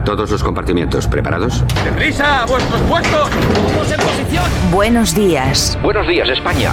A todos los compartimientos, ¿preparados? ¡Deprisa! ¡A vuestros puestos! ¡Todos en posición! Buenos días. Buenos días, España.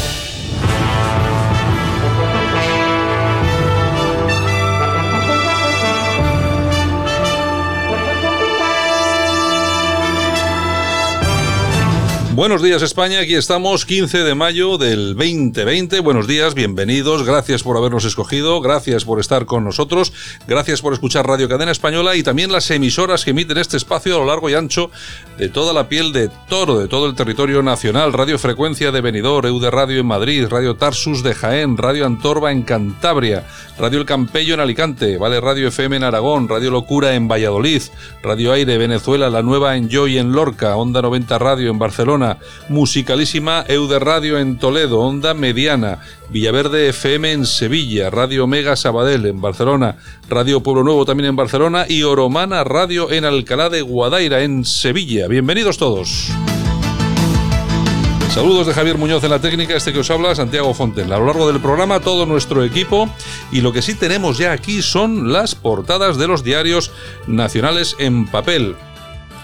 Buenos días España, aquí estamos 15 de mayo del 2020. Buenos días, bienvenidos, gracias por habernos escogido, gracias por estar con nosotros, gracias por escuchar Radio Cadena Española y también las emisoras que emiten este espacio a lo largo y ancho de toda la piel de toro, de todo el territorio nacional. Radio Frecuencia de Benidorm, EUDE Radio en Madrid, Radio Tarsus de Jaén, Radio Antorba en Cantabria, Radio El Campello en Alicante, Vale Radio FM en Aragón, Radio Locura en Valladolid, Radio Aire Venezuela, La Nueva en Joy en Lorca, Onda 90 Radio en Barcelona, Musicalísima Eude Radio en Toledo, Onda Mediana, Villaverde FM en Sevilla, Radio Mega Sabadell en Barcelona, Radio Pueblo Nuevo también en Barcelona y Oromana Radio en Alcalá de Guadaira en Sevilla. Bienvenidos todos. Saludos de Javier Muñoz en la técnica, este que os habla, Santiago Fonten. A lo largo del programa, todo nuestro equipo. Y lo que sí tenemos ya aquí son las portadas de los diarios nacionales en papel.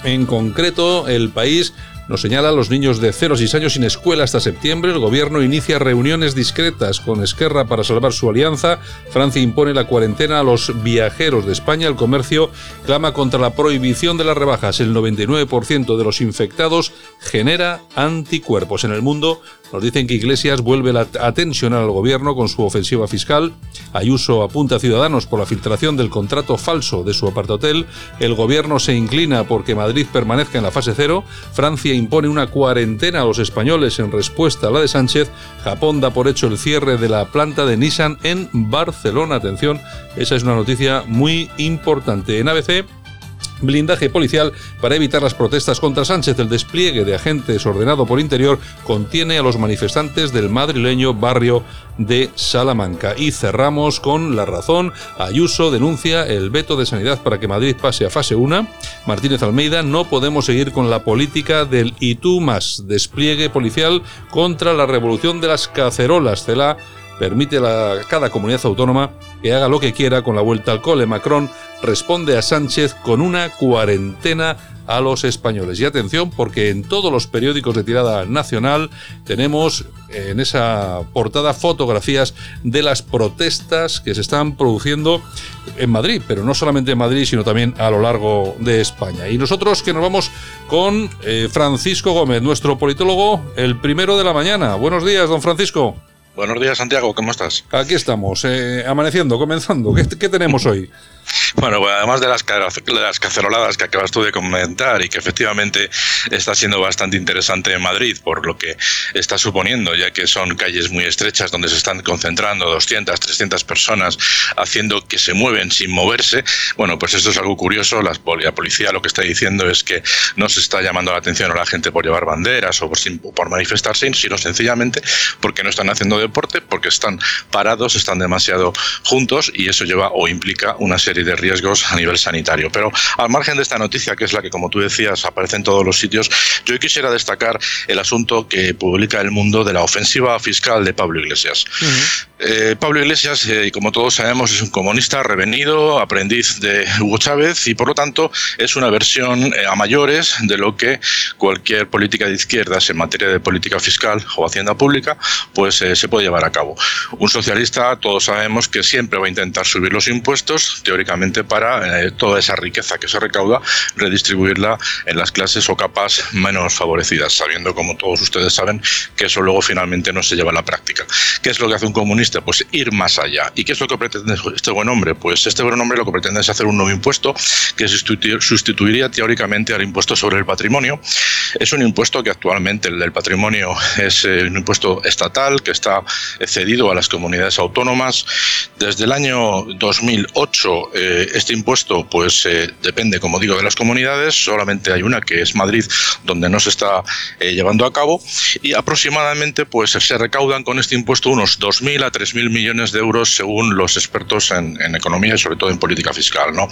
En concreto, El País nos señala los niños de 0 a 6 años sin escuela hasta septiembre. El gobierno inicia reuniones discretas con Esquerra para salvar su alianza. Francia impone la cuarentena a los viajeros de España. El comercio clama contra la prohibición de las rebajas. El 99% de los infectados genera anticuerpos. En el mundo nos dicen que Iglesias vuelve a tensionar al gobierno con su ofensiva fiscal. Ayuso apunta a Ciudadanos por la filtración del contrato falso de su apartahotel. El gobierno se inclina porque Madrid permanezca en la fase cero. Francia impone una cuarentena a los españoles en respuesta a la de Sánchez. Japón da por hecho el cierre de la planta de Nissan en Barcelona. Atención, esa es una noticia muy importante. En ABC blindaje policial para evitar las protestas contra Sánchez. El despliegue de agentes ordenado por Interior contiene a los manifestantes del madrileño barrio de Salamanca. Y cerramos con la razón. Ayuso denuncia el veto de sanidad para que Madrid pase a fase 1. Martínez Almeida, no podemos seguir con la política del y tú más. Despliegue policial contra la revolución de las cacerolas. Cela permite a cada comunidad autónoma que haga lo que quiera con la vuelta al cole. Macron responde a Sánchez con una cuarentena a los españoles. Y atención, porque en todos los periódicos de tirada nacional tenemos en esa portada fotografías de las protestas que se están produciendo en Madrid, pero no solamente en Madrid, sino también a lo largo de España. Y nosotros que nos vamos con eh, Francisco Gómez, nuestro politólogo, el primero de la mañana. Buenos días, don Francisco. Buenos días, Santiago, ¿cómo estás? Aquí estamos, eh, amaneciendo, comenzando. ¿Qué, tenemos hoy? Bueno, pues además de las, las caceroladas que acabas tú de comentar y que efectivamente está siendo bastante interesante en Madrid por lo que está suponiendo, ya que son calles muy estrechas donde se están concentrando 200, 300 personas haciendo que se mueven sin moverse. Bueno, pues esto es algo curioso. La, policía lo que está diciendo es que no se está llamando la atención a la gente por llevar banderas o por, por manifestarse, sino sencillamente porque no están haciendo deporte, porque están parados, están demasiado juntos y eso lleva o implica una serie de riesgos a nivel sanitario. Pero al margen de esta noticia, que es la que, como tú decías, aparece en todos los sitios, yo quisiera destacar el asunto que publica El Mundo de la ofensiva fiscal de Pablo Iglesias. Eh, Pablo Iglesias, eh, como todos sabemos, es un comunista revenido, aprendiz de Hugo Chávez y por lo tanto es una versión eh, a mayores de lo que cualquier política de izquierdas en materia de política fiscal o hacienda pública pues se puede llevar a cabo. Un socialista, todos sabemos que siempre va a intentar subir los impuestos, teóricamente para toda esa riqueza que se recauda, redistribuirla en las clases o capas menos favorecidas, sabiendo, como todos ustedes saben, que eso luego finalmente no se lleva a la práctica. ¿Qué es lo que hace un comunista? Pues ir más allá. ¿Y qué es lo que pretende este buen hombre? Pues este buen hombre lo que pretende es hacer un nuevo impuesto que sustituiría teóricamente al impuesto sobre el patrimonio Es un impuesto que actualmente el del patrimonio es eh, un impuesto estatal que está cedido a las comunidades autónomas. Desde el año 2008 eh, este impuesto pues eh, depende, como digo, de las comunidades. Solamente hay una que es Madrid donde no se está llevando a cabo y aproximadamente pues se recaudan con este impuesto unos 2.000 a 3.000 millones de euros según los expertos en, economía y sobre todo en política fiscal. ¿no?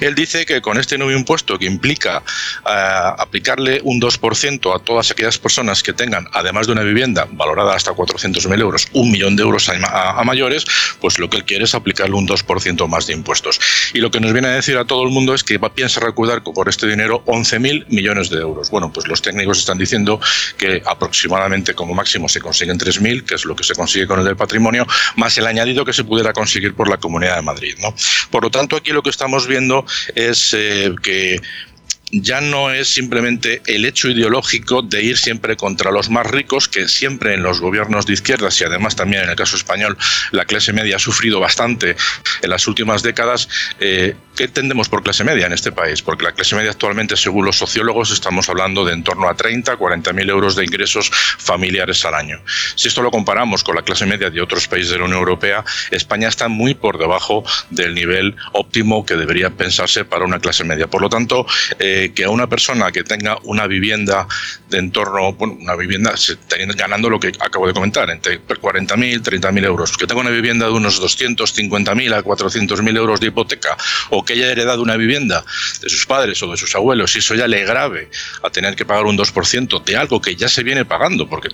Él dice que con este nuevo impuesto que implica aplicarle un 2% a todas aquellas personas que tengan, además de una vivienda valorada hasta 400.000 euros, un millón de euros a, mayores, pues lo que él quiere es aplicarle un 2% más de impuestos. Y lo que nos viene a decir a todo el mundo es que piensa recaudar por este dinero 11.000 millones de euros. Bueno, pues los técnicos están diciendo que aproximadamente como máximo se consiguen 3.000, que es lo que se consigue con el del patrimonio, más el añadido que se pudiera conseguir por la Comunidad de Madrid. ¿no? Por lo tanto, aquí lo que estamos viendo es eh, que ya no es simplemente el hecho ideológico de ir siempre contra los más ricos, que siempre en los gobiernos de izquierdas y además también en el caso español la clase media ha sufrido bastante en las últimas décadas. Eh, ¿Qué entendemos por clase media en este país? Porque la clase media actualmente, según los sociólogos, estamos hablando de en torno a 30, 40 mil euros de ingresos familiares al año. Si esto lo comparamos con la clase media de otros países de la Unión Europea, España está muy por debajo del nivel óptimo que debería pensarse para una clase media. Por lo tanto, eh, que a una persona que tenga una vivienda de entorno, bueno, una vivienda ganando lo que acabo de comentar, entre 40.000, 30.000 euros, que tenga una vivienda de unos 250.000 a 400.000 euros de hipoteca, o que haya heredado una vivienda de sus padres o de sus abuelos, y eso ya le grave a tener que pagar un 2% de algo que ya se viene pagando, porque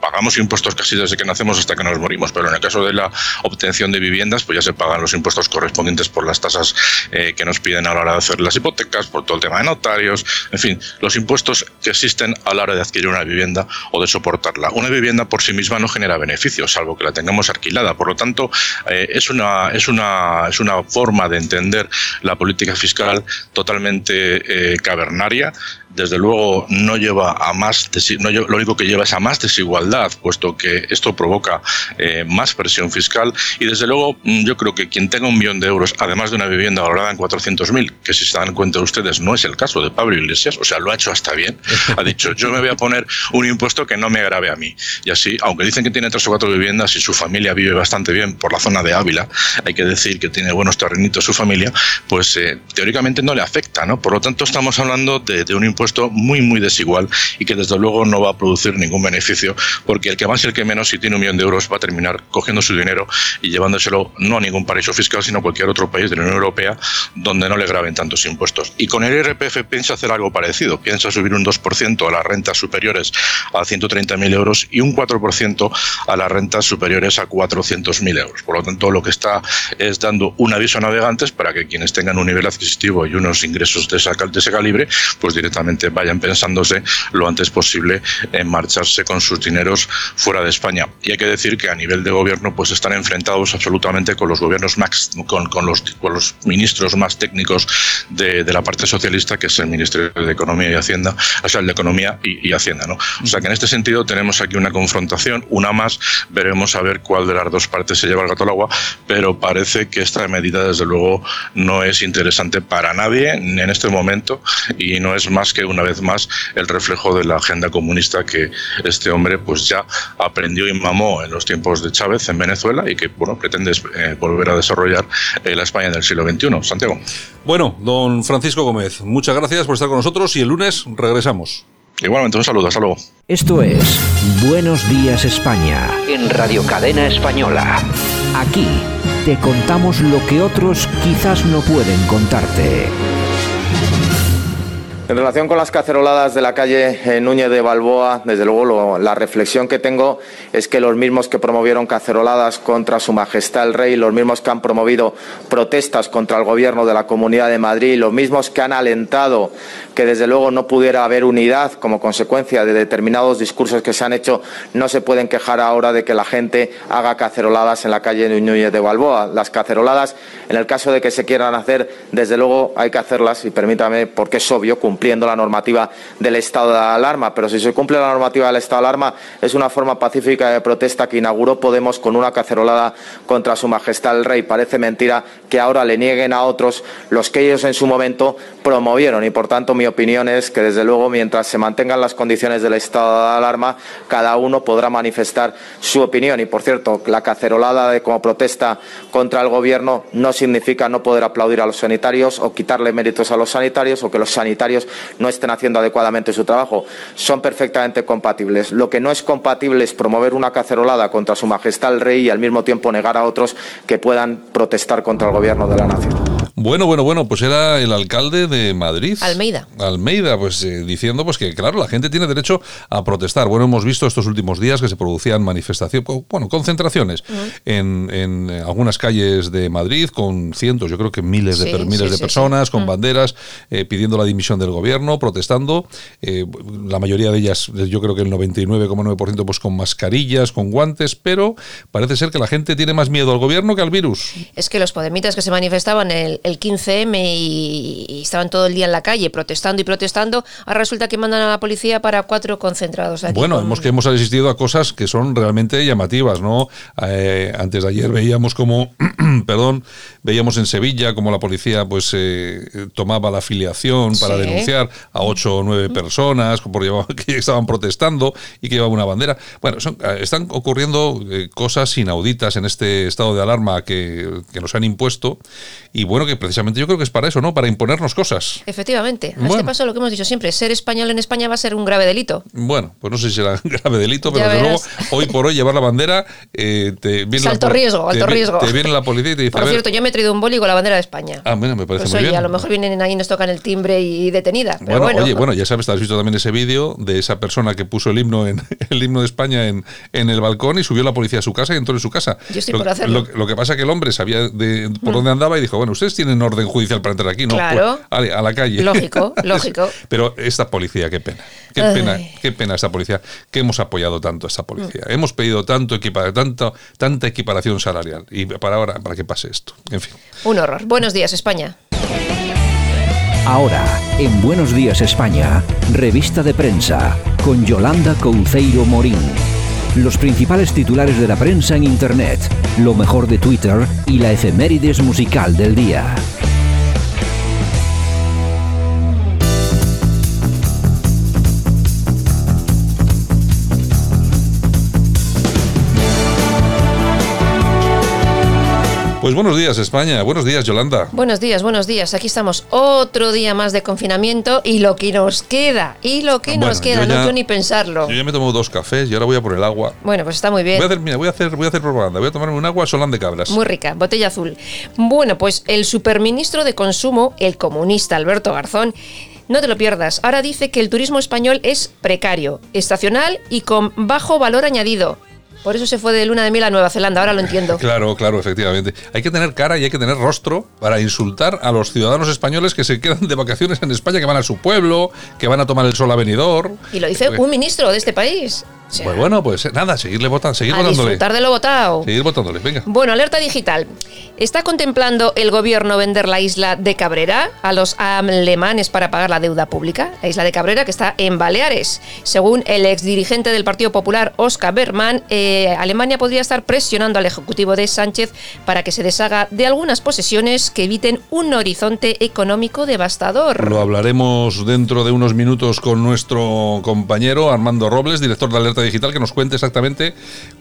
pagamos impuestos casi desde que nacemos hasta que nos morimos, pero en el caso de la obtención de viviendas, pues ya se pagan los impuestos correspondientes por las tasas eh, que nos piden a la hora de hacer las hipotecas, por todo el tema de notarios, en fin, los impuestos que existen a la hora de adquirir una vivienda o de soportarla. Una vivienda por sí misma no genera beneficios, salvo que la tengamos alquilada. Por lo tanto, eh, es, una, es, una, es una forma de entender la política fiscal totalmente eh, cavernaria desde luego no lleva a más, no, lo único que lleva es a más desigualdad, puesto que esto provoca eh, más presión fiscal y desde luego mm, yo creo que quien tenga un millón de euros, además de una vivienda valorada en 400.000, que si se dan cuenta ustedes no es el caso de Pablo Iglesias, o sea, lo ha hecho hasta bien, ha dicho yo me voy a poner un impuesto que no me agrave a mí. Y así, aunque dicen que tiene tres o cuatro viviendas y su familia vive bastante bien por la zona de Ávila, hay que decir que tiene buenos terrenitos su familia, pues eh, teóricamente no le afecta, ¿no? Por lo tanto estamos hablando de, de un impuesto muy, muy desigual y que desde luego no va a producir ningún beneficio, porque el que más y el que menos, si tiene un millón de euros, va a terminar cogiendo su dinero y llevándoselo no a ningún paraíso fiscal, sino a cualquier otro país de la Unión Europea donde no le graben tantos impuestos. Y con el IRPF piensa hacer algo parecido, piensa subir un 2% a las rentas superiores a 130.000 euros y un 4% a las rentas superiores a 400.000 euros. Por lo tanto, lo que está es dando un aviso a navegantes para que quienes tengan un nivel adquisitivo y unos ingresos de ese calibre, pues directamente vayan pensándose lo antes posible en marcharse con sus dineros fuera de España. Y hay que decir que a nivel de gobierno pues están enfrentados absolutamente con los gobiernos más, con, con, los, con los ministros más técnicos de, la parte socialista, que es el Ministerio de Economía y Hacienda, o sea, el de Economía y, y Hacienda. ¿no? O sea que en este sentido tenemos aquí una confrontación, una más, veremos a ver cuál de las dos partes se lleva el gato al agua, pero parece que esta medida desde luego no es interesante para nadie en este momento y no es más que una vez más el reflejo de la agenda comunista que este hombre pues ya aprendió y mamó en los tiempos de Chávez en Venezuela y que bueno pretende eh, volver a desarrollar eh, la España del siglo XXI. Santiago. Bueno, don Francisco Gómez, muchas gracias por estar con nosotros y el lunes regresamos. Igualmente, un saludo, hasta luego. Esto es Buenos Días España en Radio Cadena Española. Aquí te contamos lo que otros quizás no pueden contarte. En relación con las caceroladas de la calle eh, Núñez de Balboa, desde luego la reflexión que tengo es que los mismos que promovieron caceroladas contra Su Majestad el Rey, los mismos que han promovido protestas contra el Gobierno de la Comunidad de Madrid, los mismos que han alentado que desde luego no pudiera haber unidad como consecuencia de determinados discursos que se han hecho, no se pueden quejar ahora de que la gente haga caceroladas en la calle Núñez de Balboa. Las caceroladas, en el caso de que se quieran hacer, desde luego hay que hacerlas y permítame, porque es obvio, cumplir cumpliendo la normativa del estado de alarma. Pero si se cumple la normativa del estado de alarma, es una forma pacífica de protesta que inauguró Podemos con una cacerolada contra su majestad el rey. Parece mentira que ahora le nieguen a otros los que ellos en su momento promovieron. Y por tanto, mi opinión es que, desde luego, mientras se mantengan las condiciones del estado de alarma, cada uno podrá manifestar su opinión. Y por cierto, la cacerolada como protesta contra el gobierno no significa no poder aplaudir a los sanitarios o quitarle méritos a los sanitarios o que los sanitarios no estén haciendo adecuadamente su trabajo. Son perfectamente compatibles. Lo que no es compatible es promover una cacerolada contra su majestad el rey y al mismo tiempo negar a otros que puedan protestar contra el gobierno de la nación. Bueno, bueno, bueno, pues era el alcalde de Madrid. Almeida. Almeida, pues eh, diciendo pues que claro, la gente tiene derecho a protestar. Bueno, hemos visto estos últimos días que se producían manifestaciones, bueno, concentraciones en, en, algunas calles de Madrid con cientos, yo creo que miles de, miles de personas con banderas eh, pidiendo la dimisión del gobierno, protestando. Eh, la mayoría de ellas, yo creo que el 99,9% pues con mascarillas, con guantes, pero parece ser que la gente tiene más miedo al gobierno que al virus. Es que los podemitas que se manifestaban el el 15M y, estaban todo el día en la calle protestando y protestando, ahora resulta que mandan a la policía para cuatro concentrados. bueno, hemos que hemos asistido a cosas que son realmente llamativas, ¿no? Eh, antes de ayer veíamos como, perdón, veíamos en Sevilla como la policía pues eh, tomaba la afiliación para denunciar a ocho o nueve personas que estaban protestando y que llevaban una bandera. Bueno, eh, están ocurriendo cosas inauditas en este estado de alarma que, que nos han impuesto y bueno, que precisamente yo creo que es para eso, ¿no? Para imponernos cosas. Efectivamente. A este paso lo que hemos dicho siempre, ser español en España va a ser un grave delito. Bueno, pues no sé si será un grave delito, pero desde luego, hoy por hoy llevar la bandera eh, te viene alto riesgo, alto riesgo. Te viene la policía y te dice. Por cierto, yo me he traído un boli con la bandera de España. Ah, bueno, me parece pues muy bien. A lo mejor vienen ahí y nos tocan el timbre y detenida. bueno, oye, bueno, ya sabes, has visto también ese vídeo de esa persona que puso el himno en el himno de España en, en el balcón y subió la policía a su casa y entró en su casa. Yo estoy por hacerlo. Lo, que pasa es que el hombre sabía de, por mm. dónde andaba y dijo, bueno, ustedes tienen orden judicial para entrar aquí, ¿no? Claro. Pues, a, la calle. Lógico, lógico. Pero esta policía, qué pena. Qué pena, qué pena esta policía, que hemos apoyado tanto a esta policía. Mm. Hemos pedido tanto equipa, tanto, tanta equiparación salarial. Y para ahora, para que pase esto. En fin. Un horror. Buenos días, España. Ahora, en Buenos Días España, revista de prensa, con Yolanda Couceiro Morín los principales titulares de la prensa en Internet, lo mejor de Twitter y la efemérides musical del día. Pues buenos días España, buenos días Yolanda. Buenos días, buenos días. Aquí estamos otro día más de confinamiento y lo que nos queda, y lo que nos queda, no quiero ni pensarlo. Yo ya me tomo dos cafés y ahora voy a por el agua. Bueno, pues está muy bien. Voy a hacer, mira, voy a hacer, voy a hacer propaganda, voy a tomarme un agua solán de cabras. Muy rica, botella azul. Bueno, pues el superministro de Consumo, el comunista Alberto Garzón, no te lo pierdas. Ahora dice que el turismo español es precario, estacional y con bajo valor añadido. Por eso se fue de luna de miel a Nueva Zelanda, ahora lo entiendo. Claro, claro, efectivamente. Hay que tener cara y hay que tener rostro para insultar a los ciudadanos españoles que se quedan de vacaciones en España, que van a su pueblo, que van a tomar el sol a. Y lo dice un ministro de este país pues bueno, pues nada, seguirle votando, seguir a votándole. disfrutar de lo votado. Seguir votándole, venga. Bueno, alerta digital. ¿Está contemplando el gobierno vender la isla de Cabrera a los alemanes para pagar la deuda pública? La isla de Cabrera que está en Baleares. Según el exdirigente del Partido Popular, Oscar Berman, eh, Alemania podría estar presionando al Ejecutivo de Sánchez para que se deshaga de algunas posesiones que eviten un horizonte económico devastador. Lo hablaremos dentro de unos minutos con nuestro compañero Armando Robles, director de Alerta Digital que nos cuente exactamente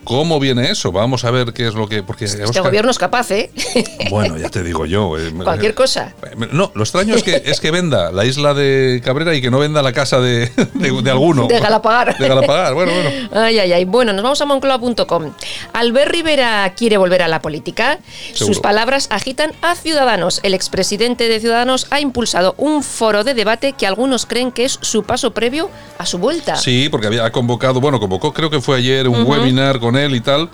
cómo viene eso. Vamos a ver qué es lo que. Porque este gobierno es capaz, ¿eh? Bueno, ya te digo yo. Eh, Cualquier cosa. No, lo extraño es que, es que venda la isla de Cabrera y que no venda la casa de, de, alguno. De Galapagar. De Galapagar, bueno, bueno. Ay, ay, ay. Bueno, nos vamos a moncloa.com. Albert Rivera quiere volver a la política. Sus palabras agitan a Ciudadanos. El expresidente de Ciudadanos ha impulsado un foro de debate que algunos creen que es su paso previo a su vuelta. Sí, porque había convocado, bueno, convocó, creo que fue ayer, un webinar con él y tal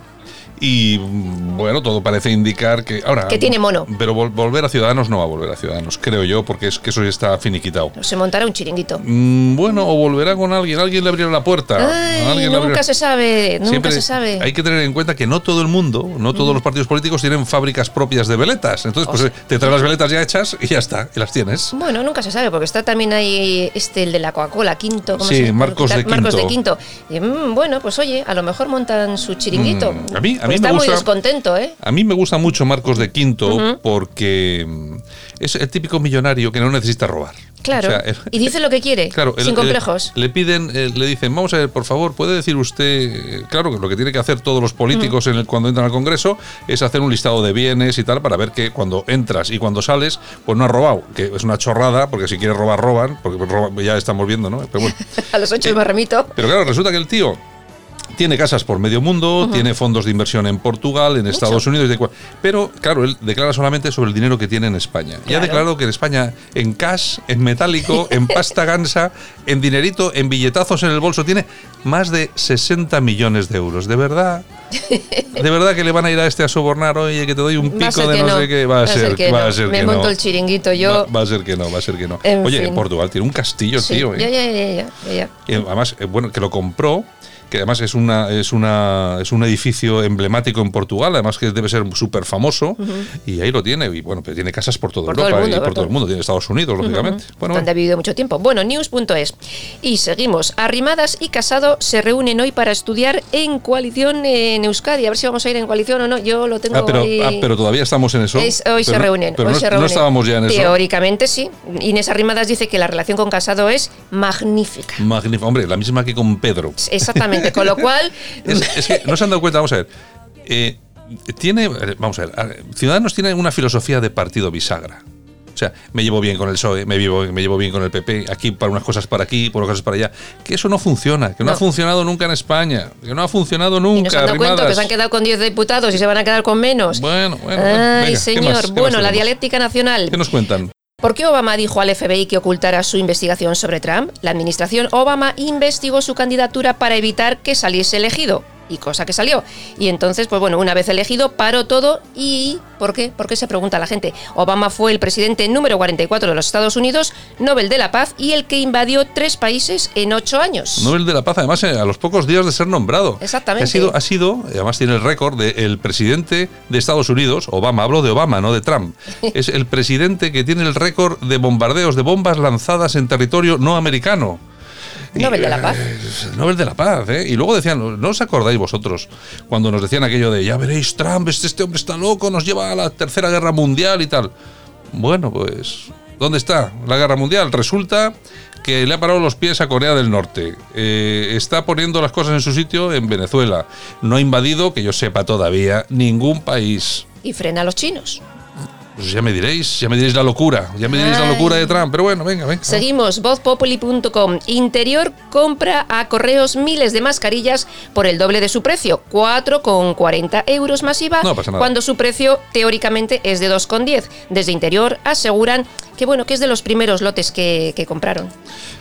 Y bueno, todo parece indicar que. Ahora, Que tiene mono. Pero vol- volver a Ciudadanos no va a volver a Ciudadanos, creo yo, porque es que eso ya está finiquitado. Se montará un chiringuito. Mm, bueno, o volverá con alguien, alguien le abrirá la puerta. Ay, alguien nunca se sabe, nunca Siempre se sabe. Hay que tener en cuenta que no todo el mundo, no todos los partidos políticos tienen fábricas propias de veletas. Entonces, pues eh, te traes las veletas ya hechas y ya está, y las tienes. Bueno, nunca se sabe, porque está también ahí este, el de la Coca-Cola, Quinto. ¿cómo Sí, se? Marcos de Marcos de Quinto. Quinto. Y, mm, bueno, pues oye, a lo mejor montan su chiringuito. Mm, a mí- a mí me está muy gusta- descontento, ¿eh? A mí me gusta mucho Marcos de Quinto porque mm, es el típico millonario que no necesita robar. Claro. O sea, el- y dice lo que quiere, Claro, sin el- complejos. le piden, eh, le dicen, vamos a ver, por favor, puede decir usted, eh, claro, que lo que tiene que hacer todos los políticos en cuando entran al Congreso es hacer un listado de bienes y tal para ver que cuando entras y cuando sales, pues no has robado, que es una chorrada, porque si quieres robar, roban, porque roban- ya estamos viendo, ¿no? Pero bueno. a los ocho eh, me remito. Pero claro, resulta que el tío tiene casas por medio mundo, tiene fondos de inversión en Portugal, en Estados Unidos, de pero claro, él declara solamente sobre el dinero que tiene en España. Y ha Claro. declarado que en España, en cash, en metálico, en pasta gansa, en dinerito, en billetazos en el bolso, tiene más de 60 millones de euros. ¿De verdad? ¿De verdad que le van a ir a este a sobornar? Oye, que te doy un pico de no, no. sé qué. Va a ser, que va no. a ser Me que monto no. el chiringuito yo. Va, va a ser que no, va a ser que no. En Oye, fin. Portugal tiene un castillo, Sí, tío. ¿eh? ya, ya, ya, además, eh, bueno, que lo compró, que además es una es una es un edificio emblemático en Portugal, además que debe ser súper famoso, y ahí lo tiene, y bueno, pero tiene casas por toda Por todo Europa mundo, y por por todo todo. el mundo, tiene Estados Unidos, lógicamente. Bueno, donde ha vivido mucho tiempo. Bueno, news.es. Y seguimos. Arrimadas y Casado se reúnen hoy para estudiar en coalición en Euskadi. A ver si vamos a ir en coalición o no. Yo lo tengo ah, pero, ah, pero todavía estamos en eso. Es- hoy se no- reúnen. Pero hoy no, se no reúnen. estábamos ya en eso. Teóricamente sí. Inés Arrimadas dice que la relación con Casado es magnífica. Magnífico. Hombre, la misma que con Pedro. Exactamente. Con lo cual. Es, es que no se han dado cuenta, vamos a ver. eh, tiene, vamos a ver, Ciudadanos tiene una filosofía de partido bisagra. O sea, me llevo bien con el PSOE, me llevo, me llevo bien con el PP, aquí para unas cosas para aquí, por unas cosas para allá. Que eso no funciona, que no, No. ha funcionado nunca en España, que no ha funcionado nunca. y nos han dado cuenta que se han quedado con 10 diputados y se van a quedar con menos. Bueno, bueno, Ay, venga, ¿qué señor. bueno, la dialéctica nacional. ¿Qué nos cuentan? ¿Por qué Obama dijo al FBI que ocultara su investigación sobre Trump? La administración Obama investigó su candidatura para evitar que saliese elegido. Y cosa que salió. Y entonces, pues bueno, una vez elegido, paró todo. ¿Y por qué? ¿Por qué se pregunta la gente? Obama fue el presidente número 44 de los Estados Unidos, Nobel de la Paz y el que invadió tres países en ocho años. Nobel de la Paz, además, eh, a los pocos días de ser nombrado. Exactamente. Ha sido, ha sido además tiene el récord del presidente de Estados Unidos, Obama, hablo de Obama, no de Trump. es el presidente que tiene el récord de bombardeos, de bombas lanzadas en territorio no americano. Nobel de la Paz. eh, Nobel de la Paz, ¿eh? Y luego decían, ¿no os acordáis vosotros cuando nos decían aquello de, ya veréis, Trump, este, este hombre está loco, nos lleva a la tercera guerra mundial y tal? Bueno, pues, ¿dónde está la guerra mundial? Resulta que le ha parado los pies a Corea del Norte. Eh, está poniendo las cosas en su sitio en Venezuela. No ha invadido, que yo sepa todavía, ningún país. Y frena a los chinos. Pues ya me diréis, ya me diréis la locura, ya me diréis la locura de Trump. Pero bueno, venga, venga. Seguimos, vozpopuli.com. Interior compra a correos miles de mascarillas por el doble de su precio, 4,40 euros más IVA, No pasa nada. cuando su precio teóricamente es de 2,10. Desde Interior aseguran que bueno, que es de los primeros lotes que, que compraron.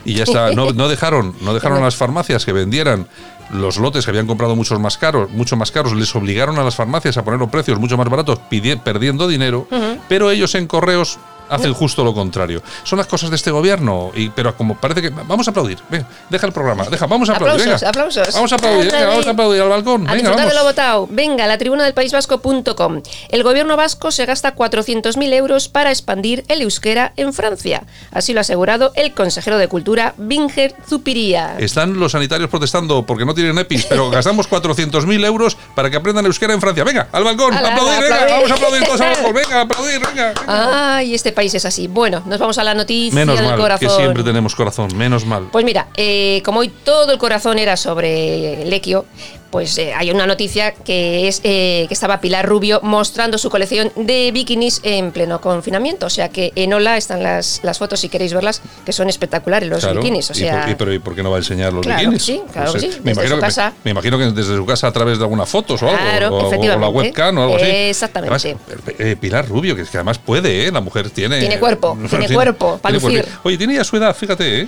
Y ya está, no, no dejaron, no dejaron las farmacias que vendieran los lotes que habían comprado muchos más caros, mucho más caros, les obligaron a las farmacias a poner los precios mucho más baratos, perdiendo dinero, pero ellos en correos hacen justo lo contrario. Son las cosas de este gobierno, y, pero como parece que vamos a aplaudir, venga, deja el programa, deja, vamos a aplaudir, Aplausos, venga. aplausos. Vamos a aplaudir, venga, vamos a aplaudir al balcón, A venga, de lo votado. Venga, la tribuna del País Vasco.com. El gobierno vasco se gasta 400.000 euros para expandir el euskera en Francia. Así lo ha asegurado el consejero de Cultura, Binger Zupiría. Están los sanitarios protestando porque no tienen EPIs, pero gastamos 400.000 euros para que aprendan euskera en Francia. Venga, al balcón, Ala, aplaudir, venga, aplaudir. vamos a aplaudir todos al balcón, venga, aplaudir, venga. venga. Ay, este país es así. Bueno, nos vamos a la noticia Menos del mal, corazón. que siempre tenemos corazón, menos mal. Pues mira, eh, como hoy todo el corazón era sobre Lequio, pues eh, hay una noticia que es eh, que estaba Pilar Rubio mostrando su colección de bikinis en pleno confinamiento. O sea que en Ola están las, las fotos, si queréis verlas, que son espectaculares los Claro. bikinis. O ¿Y sea, por, y pero ¿y por qué no va a enseñar los Claro bikinis? que sí, claro que sí, me, imagino su que, casa. Me, me imagino que desde su casa a través de algunas fotos o algo. Claro, o, o- o la webcam o algo así. Exactamente. Además, eh, Pilar Rubio, que, es que además puede, ¿eh? La mujer tiene. Tiene cuerpo, tiene cuerpo, para. Oye, tiene ya su edad, fíjate, ¿eh?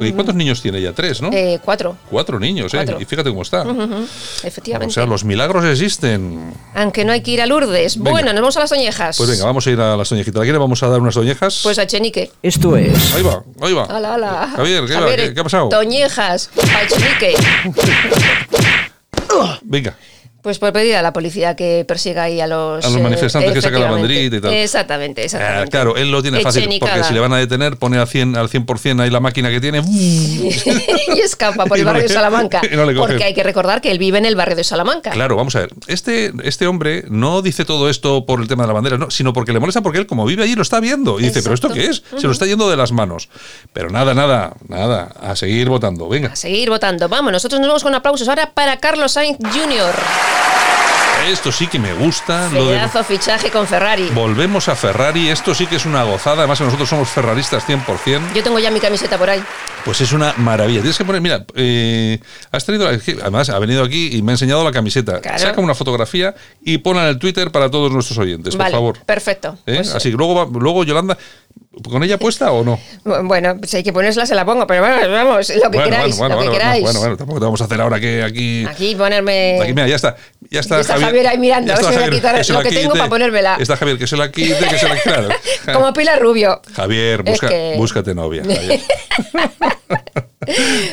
¿Y cuántos niños tiene ella? Tres, ¿no? Eh, cuatro. Cuatro niños, Cuatro. ¿eh? Y fíjate cómo está. Ujú, O Efectivamente. sea, los milagros existen. Aunque no hay que ir a Lourdes. Venga. Bueno, nos vamos a las oñejas. Pues venga, vamos a ir a las doñejitas. ¿A quién le vamos a dar unas doñejas? Pues a Chenique. Esto es Ahí va, ahí va. Hala, hala. Javier, ¿qué, va? ¿Qué- qué ha pasado? Toñejas, a Chenique. Venga. Pues por pedir a la policía que persiga ahí a los... A los eh, manifestantes que sacan la banderita y tal. Exactamente, Ah, exactamente. claro, él lo tiene fácil, porque si le van a detener, pone al 100%, al 100 ahí la máquina que tiene. y escapa por Y el no barrio le- de Salamanca. no porque hay que recordar que él vive en el barrio de Salamanca. Claro, vamos a ver. Este, este hombre no dice todo esto por el tema de la bandera, no, sino porque le molesta porque él, como vive allí, lo está viendo. Y dice, ¿pero esto qué es? Se lo está yendo de las manos. Pero nada, nada, nada. A seguir votando. Venga. A seguir votando. Vamos, nosotros nos vamos con aplausos ahora para Carlos Sainz Jr. Esto sí que me gusta. De, Pedazo fichaje con Ferrari. volvemos a Ferrari. Esto sí que es una gozada. Además, que nosotros somos ferraristas 100%. Yo tengo ya mi camiseta por ahí. Pues es una maravilla. Tienes que poner, mira, eh, has traído, además ha venido aquí y me ha enseñado la camiseta. Claro. Saca una fotografía y ponla en el Twitter para todos nuestros oyentes, vale, por favor. perfecto. ¿Eh? Pues, Así que luego, va- luego Yolanda, ¿con ella puesta o no? Bueno, pues hay que ponérsela, se la pongo, pero vamos, vamos, lo que bueno, queráis, bueno, lo bueno, que bueno, queráis. bueno, bueno, tampoco te vamos a hacer ahora que aquí. Aquí ponerme... Aquí, mira, ya está. Ya está, Ya está Javier ahí mirando, a ver si voy a Javier, quitar lo que tengo quite. para ponérmela. Está Javier, que se la quite, que se la claro. Como Pilar Rubio. Javier, Es busca, que- búscate novia. Javier.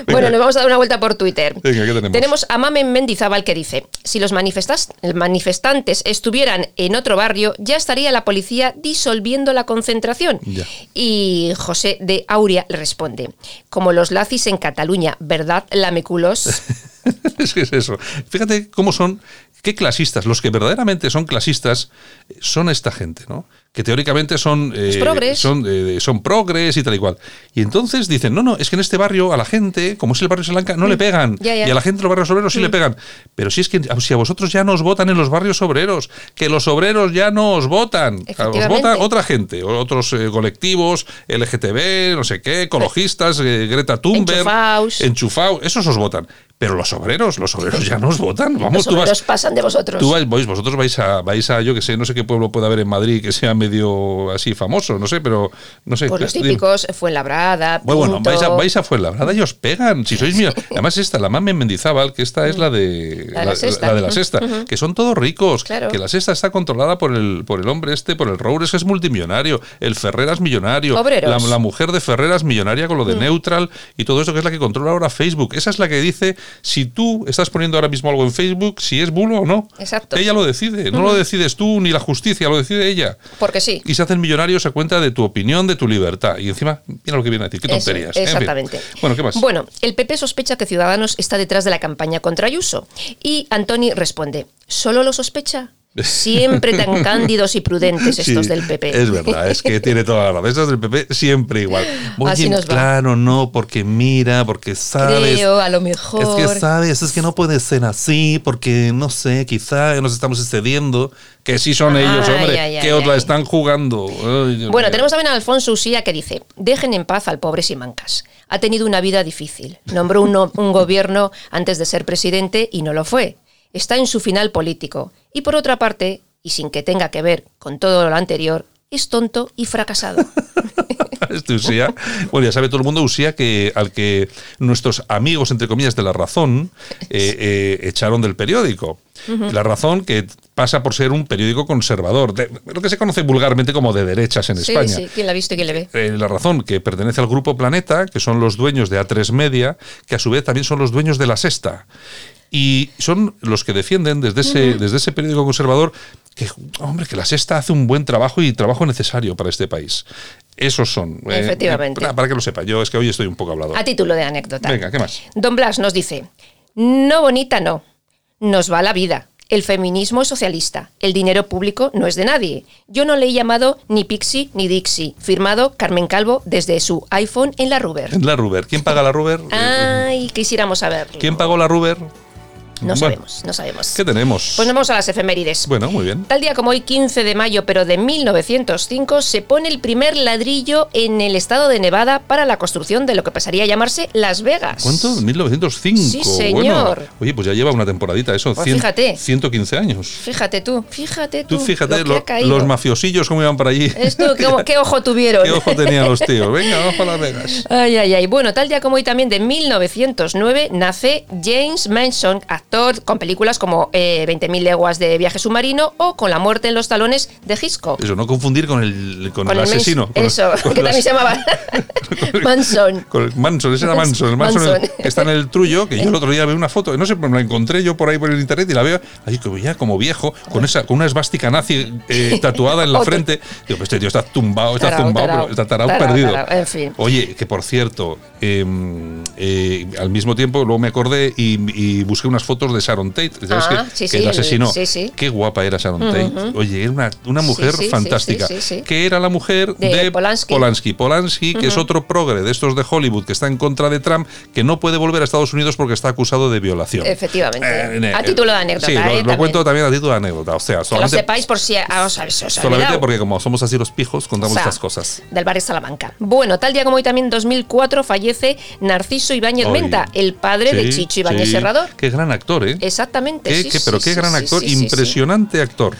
Bueno, nos vamos a dar una vuelta por Twitter. Venga, ¿qué tenemos? a Mamen Mendizábal que dice, si los manifestantes estuvieran en otro barrio, ya estaría la policía disolviendo la concentración. Ya. Y José de Auria le responde, como los lazis en Cataluña, ¿verdad, lameculos? es que es eso. Fíjate cómo son, qué clasistas. Los que verdaderamente son clasistas eh, son esta gente, ¿no? Que teóricamente son. eh, progres. Son, eh, son progres y tal y cual. Y entonces dicen, no, no, es que en este barrio a la gente, como es el barrio Salanca, no le pegan. Mm. Ya. Y a la gente de los barrios obreros sí le pegan. Pero si es que si a vosotros ya no os votan en los barrios obreros, que los obreros ya no os votan. Os vota otra gente, otros eh, colectivos, LGTB, no sé qué, ecologistas, Greta Thunberg. Enchufaos. Enchufaos, esos os votan. Pero los obreros, los obreros ya no os votan. Vamos, los tú vas. pasan de vosotros. Tú vais, vosotros vais a, vais a, yo que sé, no sé qué pueblo puede haber en Madrid que sea medio así famoso, no sé, pero no sé. Pues los típicos, Fuenlabrada, Bueno, bueno, vais a, vais a Fuenlabrada y os pegan. Si sois míos. Además, esta, la Mame Mendizábal, que esta es la de La de la sexta. de la sexta, que son todos ricos. Claro. Que la sexta está controlada por el, por el hombre este, por el Roures, que es multimillonario. El Ferreras millonario. La, la mujer de Ferreras millonaria con lo de Neutral y todo eso que es la que controla ahora Facebook. Esa es la que dice si tú estás poniendo ahora mismo algo en Facebook, si es bulo o no. Exacto. Ella lo decide. No lo decides tú ni la justicia, lo decide ella. Porque sí. Y se hacen millonarios a cuenta de tu opinión, de tu libertad. Y encima, mira lo que viene a decir, qué Eso, tonterías. En fin. exactamente. Bueno, ¿qué más? Bueno, el PP sospecha que Ciudadanos está detrás de la campaña contra Ayuso. Y Antoni responde, ¿solo lo sospecha? Siempre tan cándidos y prudentes estos Sí, del PP. Es verdad, es que tiene toda la razón. Estos del PP siempre igual. Oye, Así nos va. claro, no, porque mira, porque sabes. Creo, a lo mejor. Es que sabes, es que no puede ser así, porque no sé, quizá nos estamos excediendo. Que sí son Ay, ellos, hombre, que os la ay. están jugando. Ay, Bueno, tenemos también a Alfonso Usía que dice, dejen en paz al pobre Simancas. Ha tenido una vida difícil. Nombró un, un gobierno antes de ser presidente y no lo fue. Está en su final político. Y por otra parte, y sin que tenga que ver con todo lo anterior, es tonto y fracasado. Este Usía, bueno, ya sabe todo el mundo, Usía, que al que nuestros amigos, entre comillas, de La Razón, eh, eh, echaron del periódico. La Razón, que pasa por ser un periódico conservador, de- lo que se conoce vulgarmente como de derechas en sí, España. sí, ¿quién la ha visto y quién le ve? Eh, la razón que pertenece al grupo Planeta, que son los dueños de A3 Media, que a su vez también son los dueños de La Sexta. Y son los que defienden desde ese, desde ese periódico conservador que, hombre, que La Sexta hace un buen trabajo y trabajo necesario para este país. Esos son. eh, Efectivamente. para, para que lo sepa, yo es que hoy estoy un poco hablado. A título de anécdota. Venga, ¿qué más? Don Blas nos dice, no bonita no, nos va la vida. El feminismo es socialista, el dinero público no es de nadie. Yo no le he llamado ni Pixie ni Dixie. Firmado Carmen Calvo desde su iPhone en la Ruber. La Ruber. ¿Quién paga la Ruber? Eh, Ay, quisiéramos saberlo. ¿Quién pagó la Ruber? No Bueno. sabemos, no sabemos. ¿Qué tenemos? Pues nos vamos a las efemérides. Bueno, muy bien. Tal día como hoy, 15 de mayo, pero de 1905, se pone el primer ladrillo en el estado de Nevada para la construcción de lo que pasaría a llamarse Las Vegas. ¿Cuánto? 1905. Sí, señor. Bueno, oye, pues ya lleva una temporadita eso. Pues fíjate. 115 años. Fíjate tú, fíjate tú. Tú fíjate, lo que lo- ha caído. los mafiosillos cómo iban para allí. Esto, ¿qué, qué ojo tuvieron? ¿Qué ojo tenían los tíos? Venga, vamos para Las Vegas. Ay, ay, ay. Bueno, tal día como hoy también de 1909 nace James Manson, actor con películas como eh, 20.000 leguas de viaje submarino o Con la muerte en los talones de Hitchcock. Eso, no confundir con el, con Con el asesino. con- eso, con que también se llamaba Manson. Con el Manson, ese era Manson. El Manson, Manson. el que está en el trullo, que yo el otro día vi una foto, no sé, me la encontré yo por ahí por el internet y la veo ahí como ya como viejo, con esa con una esvástica nazi eh, tatuada en la frente. Digo, pues este tío está tumbado, está Tarao, tumbado, tarao. pero está tarao Tarao, perdido. en fin. Oye, que por cierto, eh, eh, al mismo tiempo luego me acordé y, y busqué unas fotos de Sharon Tate, ¿sabes Ah, que, sí, que sí, el el- asesinó. sí. Qué guapa era Sharon Tate. Oye, era una, una mujer fantástica. Que era la mujer De de, Polanski. Polanski. Polanski, que es otro progre de estos de Hollywood que está en contra de Trump, que no puede volver a Estados Unidos porque está acusado de violación. Efectivamente. Eh, a título de anécdota. Sí, lo, ¿eh? lo También. cuento también a título de anécdota. O sea, Que lo solamente, sepáis por si ah, os habéis os solamente porque como somos así los pijos, contamos O sea, estas cosas. Del barrio Salamanca. Bueno, tal día como hoy también en 2004 fallece Narciso Ibáñez. Menta, el padre de Chicho Ibáñez sí. Serrador. Qué gran actor, ¿eh? Exactamente. Qué- sí, qué- sí, pero sí, qué sí, gran actor, sí, sí, sí. impresionante actor.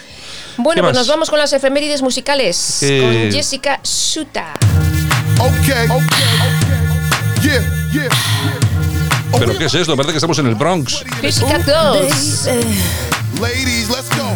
Bueno, ¿Qué pues más? nos vamos con las efemérides musicales Eh. con Jessica Suta. Okay, okay, okay. Yeah, yeah. ¿Pero qué es esto? Parece que estamos en el Bronx. Música 2. Ladies, let's go.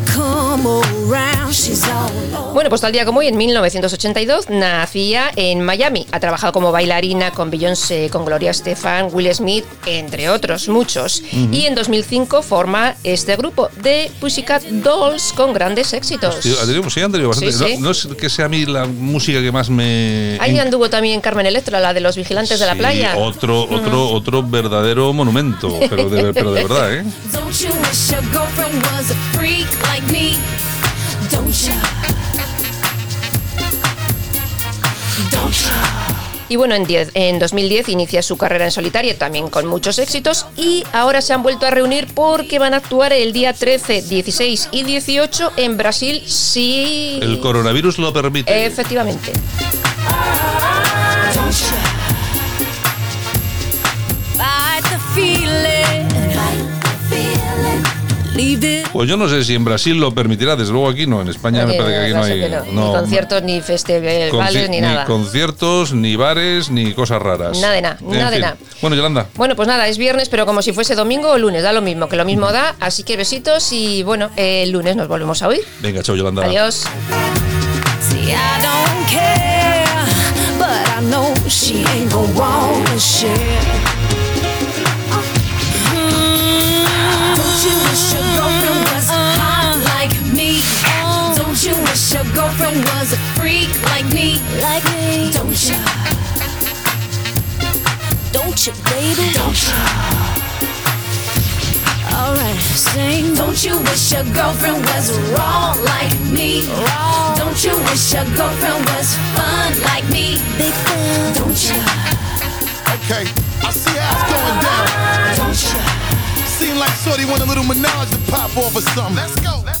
Bueno, pues tal día como hoy, en 1982, nacía en Miami. Ha trabajado como bailarina con Beyoncé, con Gloria Estefan, Will Smith, entre otros muchos. Y en 2005 forma este grupo de Pussycat Dolls con grandes éxitos. Tenido, sí. Sí, sí. No, no es que sea a mí la música que más me. Ahí anduvo también Carmen Electra, la de los vigilantes de la playa. Otro, otro, otro verdadero monumento, pero de, pero de verdad, ¿eh? Y bueno, en, 10 en 2010 inicia su carrera en solitario, también con muchos éxitos, y ahora se han vuelto a reunir porque van a actuar el día 13, 16 y 18 en Brasil, sí. El coronavirus lo permite. Efectivamente. Pues yo no sé si en Brasil lo permitirá, desde luego aquí no. En España me Oye, parece que aquí no hay. que no, no, ni conciertos, ni festivales, conci- ni nada. conciertos, ni bares, ni cosas raras. Nada de nada, nada de nada. Bueno, Yolanda, Bueno, pues nada, es viernes, pero como si fuese domingo o lunes, da lo mismo, que lo mismo da, así que besitos y bueno, el lunes nos volvemos a oír. venga, chao, Yolanda. Adiós. See, I don't care, but I know she ain't gonna wanna share. Girlfriend was a freak like me? Like me? Don't you? Don't you, baby? Don't you? Alright, sing. Don't you wish your girlfriend was raw like me? Raw. Don't you wish your girlfriend was fun like me? Big fan. Don't you? Okay, I see how it's going down. Don't you? Seem like Shorty want a little menage to pop off or something. Let's go. Let's go.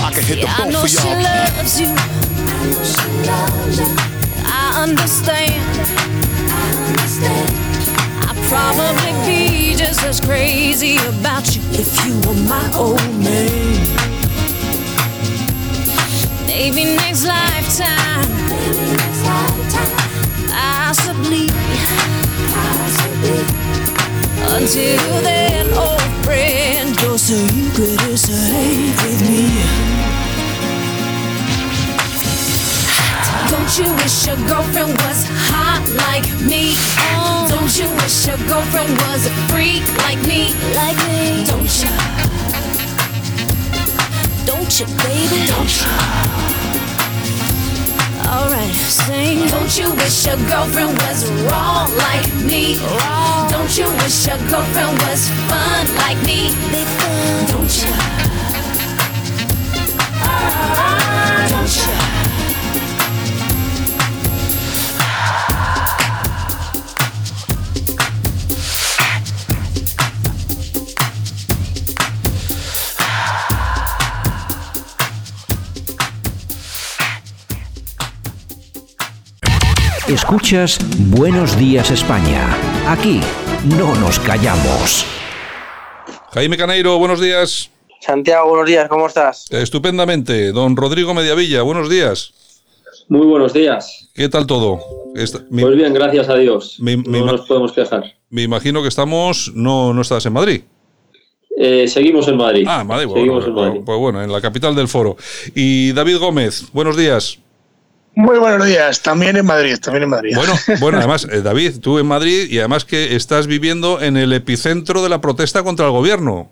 I can hit the Yeah, I boat know for she y'all. loves you. I understand. I probably be just as crazy about you if you were my old man. Maybe next lifetime, possibly. Until then, old friend, your secret is safe with me. Don't you wish your girlfriend was hot like me? Oh. Don't you wish your girlfriend was a freak like me? Like me? Don't you? Don't you, baby? Don't you? Alright, sing. Don't you wish your girlfriend was wrong like me? Wrong. Don't you wish your girlfriend was fun like me? Big fun. Don't you? Ah, don't you? Escuchas Buenos Días España. Aquí no nos callamos. Jaime Caneiro, buenos días. Santiago, buenos días, ¿cómo estás? Estupendamente. Don Rodrigo Mediavilla, buenos días. Muy buenos días. ¿Qué tal todo? Esta- Pues bien, gracias a Dios. no nos podemos quejar. me imagino que estamos. No, no estás en Madrid. Eh, seguimos en Madrid. Ah, Madrid, bueno, Seguimos en pues- Madrid. pues bueno, en la capital del foro. Y David Gómez, buenos días. Muy buenos días, también en Madrid, también en Madrid. Bueno, bueno, además, eh, David, tú en Madrid y además que estás viviendo en el epicentro de la protesta contra el gobierno.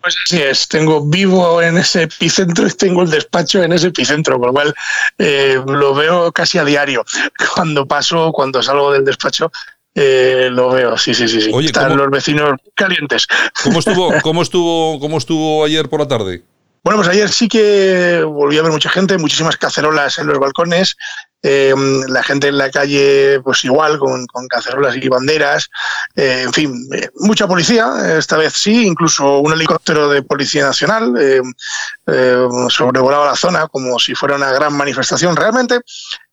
Pues así es, tengo vivo en ese epicentro y tengo el despacho en ese epicentro, con lo cual eh, lo veo casi a diario. Cuando paso, cuando salgo del despacho, eh, lo veo, sí, sí, sí. sí. Oye, Están ¿cómo- los vecinos calientes. ¿Cómo estuvo, cómo estuvo, cómo estuvo ayer por la tarde? Bueno, pues ayer sí que volví a ver mucha gente, muchísimas cacerolas en los balcones, eh, la gente en la calle pues igual, con, cacerolas y banderas, eh, en fin, eh, mucha policía, esta vez sí, incluso un helicóptero de Policía Nacional eh, eh, sobrevolaba la zona como si fuera una gran manifestación. Realmente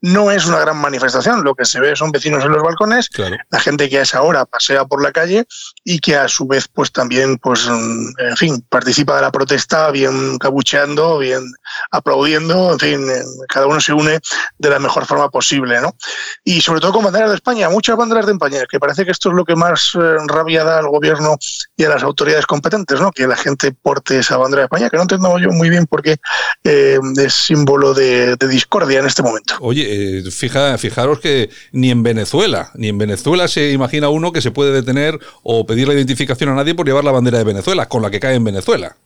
no es una gran manifestación, lo que se ve son vecinos en los balcones, la gente que a esa hora pasea por la calle y que a su vez pues también pues en fin participa de la protesta bien cabucheando bien aplaudiendo en fin cada uno se une de la mejor forma posible no y sobre todo con banderas de España muchas banderas de España que parece que esto es lo que más eh, rabia da al gobierno y a las autoridades competentes no que la gente porte esa bandera de España que no entiendo yo muy bien porque eh, es símbolo de, de discordia en este momento. Oye, eh, fija, fijaros que ni en Venezuela, ni en Venezuela se imagina uno que se puede detener o pedir la identificación a nadie por llevar la bandera de Venezuela, con la que cae en Venezuela.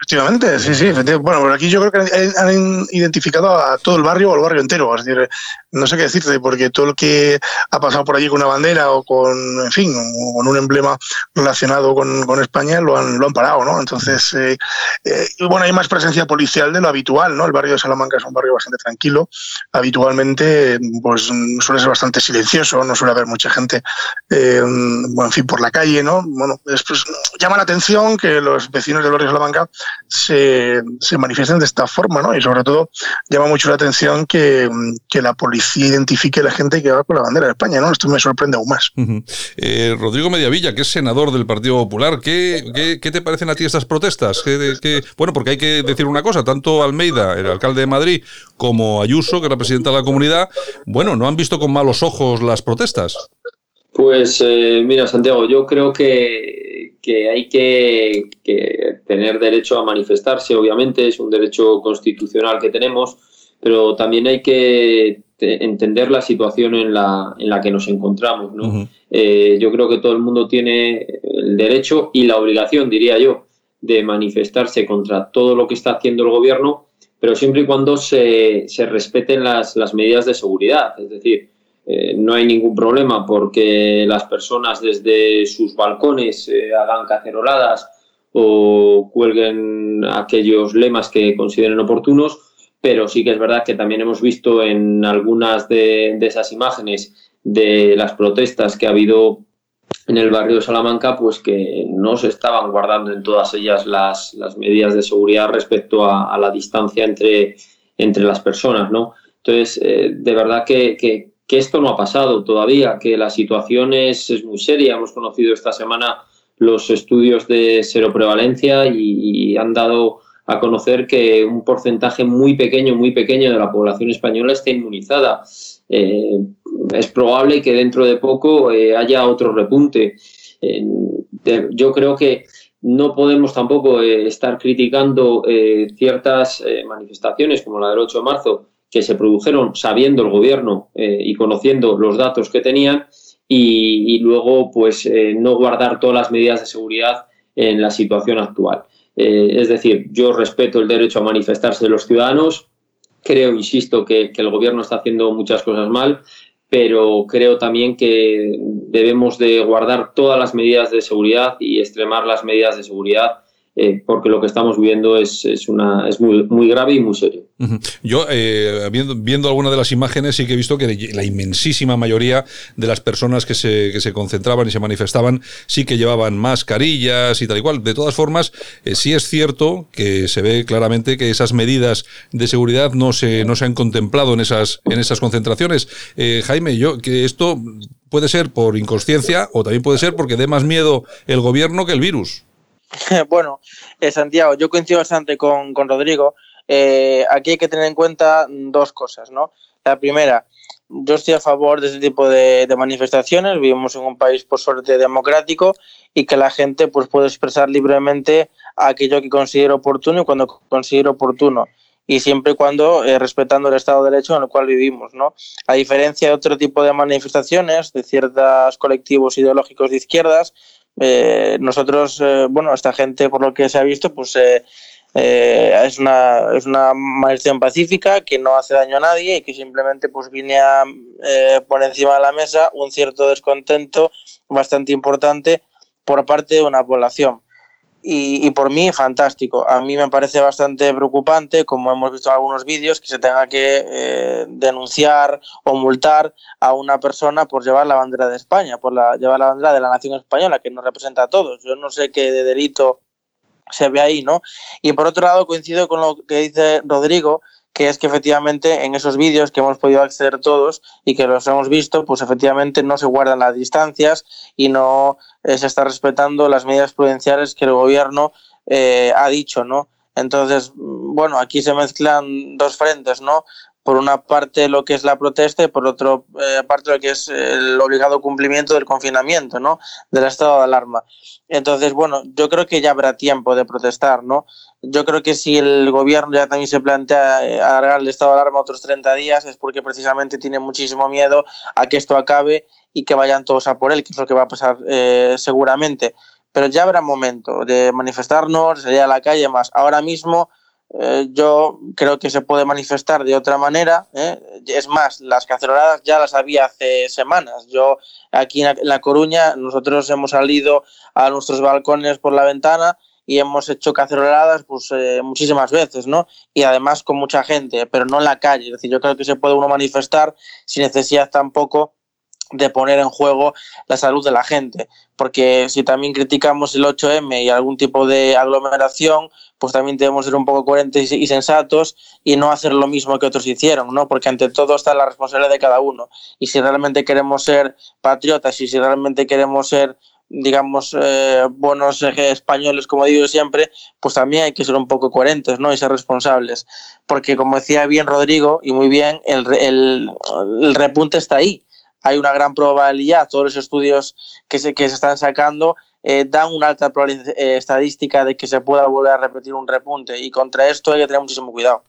Efectivamente, sí, sí. efectivamente. Bueno, por aquí yo creo que han, identificado a todo el barrio o el barrio entero. Es decir, no sé qué decirte, porque todo el que ha pasado por allí con una bandera o con, en fin, con un emblema relacionado con, con España lo han, lo han parado, ¿no? Entonces, eh, eh, bueno, hay más presencia policial de lo habitual, ¿no? El barrio de Salamanca es un barrio bastante tranquilo. Habitualmente, pues suele ser bastante silencioso, no suele haber mucha gente, eh, bueno, en fin, por la calle, ¿no? Bueno, después llama la atención que los vecinos del barrio de Salamanca se, se manifiesten de esta forma, ¿no? Y sobre todo llama mucho la atención que, que la policía identifique a la gente que va con la bandera de España, ¿no? Esto me sorprende aún más. Eh, Rodrigo Mediavilla, que es senador del Partido Popular, ¿qué, qué, qué te parecen a ti estas protestas? ¿Qué- qué- bueno, porque hay que decir una cosa, tanto Almeida, el alcalde de Madrid, como Ayuso, que es la presidenta de la comunidad, bueno, no han visto con malos ojos las protestas. Pues eh, mira, Santiago, yo creo que, que hay que, que tener derecho a manifestarse, obviamente, es un derecho constitucional que tenemos, pero también hay que te- entender la situación en la, en la que nos encontramos. ¿no? Eh, yo creo que todo el mundo tiene el derecho y la obligación, diría yo, de manifestarse contra todo lo que está haciendo el gobierno, pero siempre y cuando se, se respeten las, las medidas de seguridad. Es decir, eh, no hay ningún problema porque las personas desde sus balcones eh, hagan caceroladas o cuelguen aquellos lemas que consideren oportunos, pero sí que es verdad que también hemos visto en algunas de, esas imágenes de las protestas que ha habido en el barrio de Salamanca, pues que no se estaban guardando en todas ellas las, las medidas de seguridad respecto a, la distancia entre, entre las personas, ¿no? Entonces, eh, de verdad que- que esto no ha pasado todavía, que la situación es, es muy seria. Hemos conocido esta semana los estudios de seroprevalencia y, han dado a conocer que un porcentaje muy pequeño, muy pequeño de la población española está inmunizada. Eh, es probable que dentro de poco eh, haya otro repunte. Yo creo que no podemos tampoco eh, estar criticando ciertas manifestaciones como la del 8 de marzo que se produjeron sabiendo el gobierno eh, y conociendo los datos que tenían y, luego pues eh, no guardar todas las medidas de seguridad en la situación actual. Eh, es decir, yo respeto el derecho a manifestarse de los ciudadanos, creo, insisto, que, que el gobierno está haciendo muchas cosas mal, pero creo también que debemos de guardar todas las medidas de seguridad y extremar las medidas de seguridad eh, porque lo que estamos viviendo es, es, una, es muy, muy grave y muy serio. Yo, eh, viendo, viendo algunas de las imágenes, sí que he visto que la inmensísima mayoría de las personas que se, que se concentraban y se manifestaban sí que llevaban mascarillas y tal y cual. De todas formas, eh, sí es cierto que se ve claramente que esas medidas de seguridad no se, no se han contemplado en esas, en esas concentraciones. Jaime, yo, que esto puede ser por inconsciencia o también puede ser porque dé más miedo el gobierno que el virus. bueno, eh, Santiago, yo coincido bastante con, con Rodrigo. Eh, aquí hay que tener en cuenta dos cosas, ¿no? La primera, yo estoy a favor de este tipo de, manifestaciones. Vivimos en un país, por suerte, democrático y que la gente pues, puede expresar libremente aquello que considere oportuno y cuando considere oportuno. Y siempre y cuando eh, respetando el Estado de Derecho en el cual vivimos, ¿no? A diferencia de otro tipo de manifestaciones, de ciertos colectivos ideológicos de izquierdas, eh, nosotros, eh, bueno, esta gente, por lo que se ha visto, pues eh, eh, es, una, es una manifestación pacífica que no hace daño a nadie y que simplemente pues viene a eh, poner encima de la mesa un cierto descontento bastante importante por parte de una población. Y, y, por mí, fantástico. A mí me parece bastante preocupante, como hemos visto en algunos vídeos, que se tenga que eh, denunciar o multar a una persona por llevar la bandera de España, por la, llevar la bandera de la nación española, que nos representa a todos. Yo no sé qué de delito se ve ahí, ¿no? Y por otro lado, coincido con lo que dice Rodrigo, que es que efectivamente en esos vídeos que hemos podido acceder todos y que los hemos visto, pues efectivamente no se guardan las distancias y no eh, se está respetando las medidas prudenciales que el gobierno eh, ha dicho, ¿no? Entonces, bueno, aquí se mezclan dos frentes, ¿no? Por una parte lo que es la protesta y por otra eh, parte lo que es el obligado cumplimiento del confinamiento, ¿no? Del estado de alarma. Entonces, bueno, yo creo que ya habrá tiempo de protestar, ¿no? Yo creo que si el gobierno ya también se plantea eh, alargar el estado de alarma otros 30 días es porque precisamente tiene muchísimo miedo a que esto acabe y que vayan todos a por él, que es lo que va a pasar eh, seguramente. Pero ya habrá momento de manifestarnos, salir a la calle más. Ahora mismo eh, yo creo que se puede manifestar de otra manera. ¿eh? Es más, las caceroladas ya las había hace semanas. Yo aquí en La Coruña, nosotros hemos salido a nuestros balcones por la ventana y hemos hecho caceroladas pues eh, muchísimas veces, ¿no? Y además con mucha gente, pero no en la calle. Es decir, yo creo que se puede uno manifestar sin necesidad tampoco de poner en juego la salud de la gente, porque si también criticamos el 8M y algún tipo de aglomeración, pues también debemos ser un poco coherentes y sensatos y no hacer lo mismo que otros hicieron, ¿no? Porque ante todo está la responsabilidad de cada uno. Y si realmente queremos ser patriotas y si realmente queremos ser digamos, eh, buenos españoles, como digo siempre, pues también hay que ser un poco coherentes, ¿no? Y ser responsables. Porque, como decía bien Rodrigo, y muy bien, el, el repunte está ahí. Hay una gran probabilidad, todos los estudios que se, que se están sacando eh, dan una alta probabilidad eh, estadística de que se pueda volver a repetir un repunte. Y contra esto hay que tener muchísimo cuidado.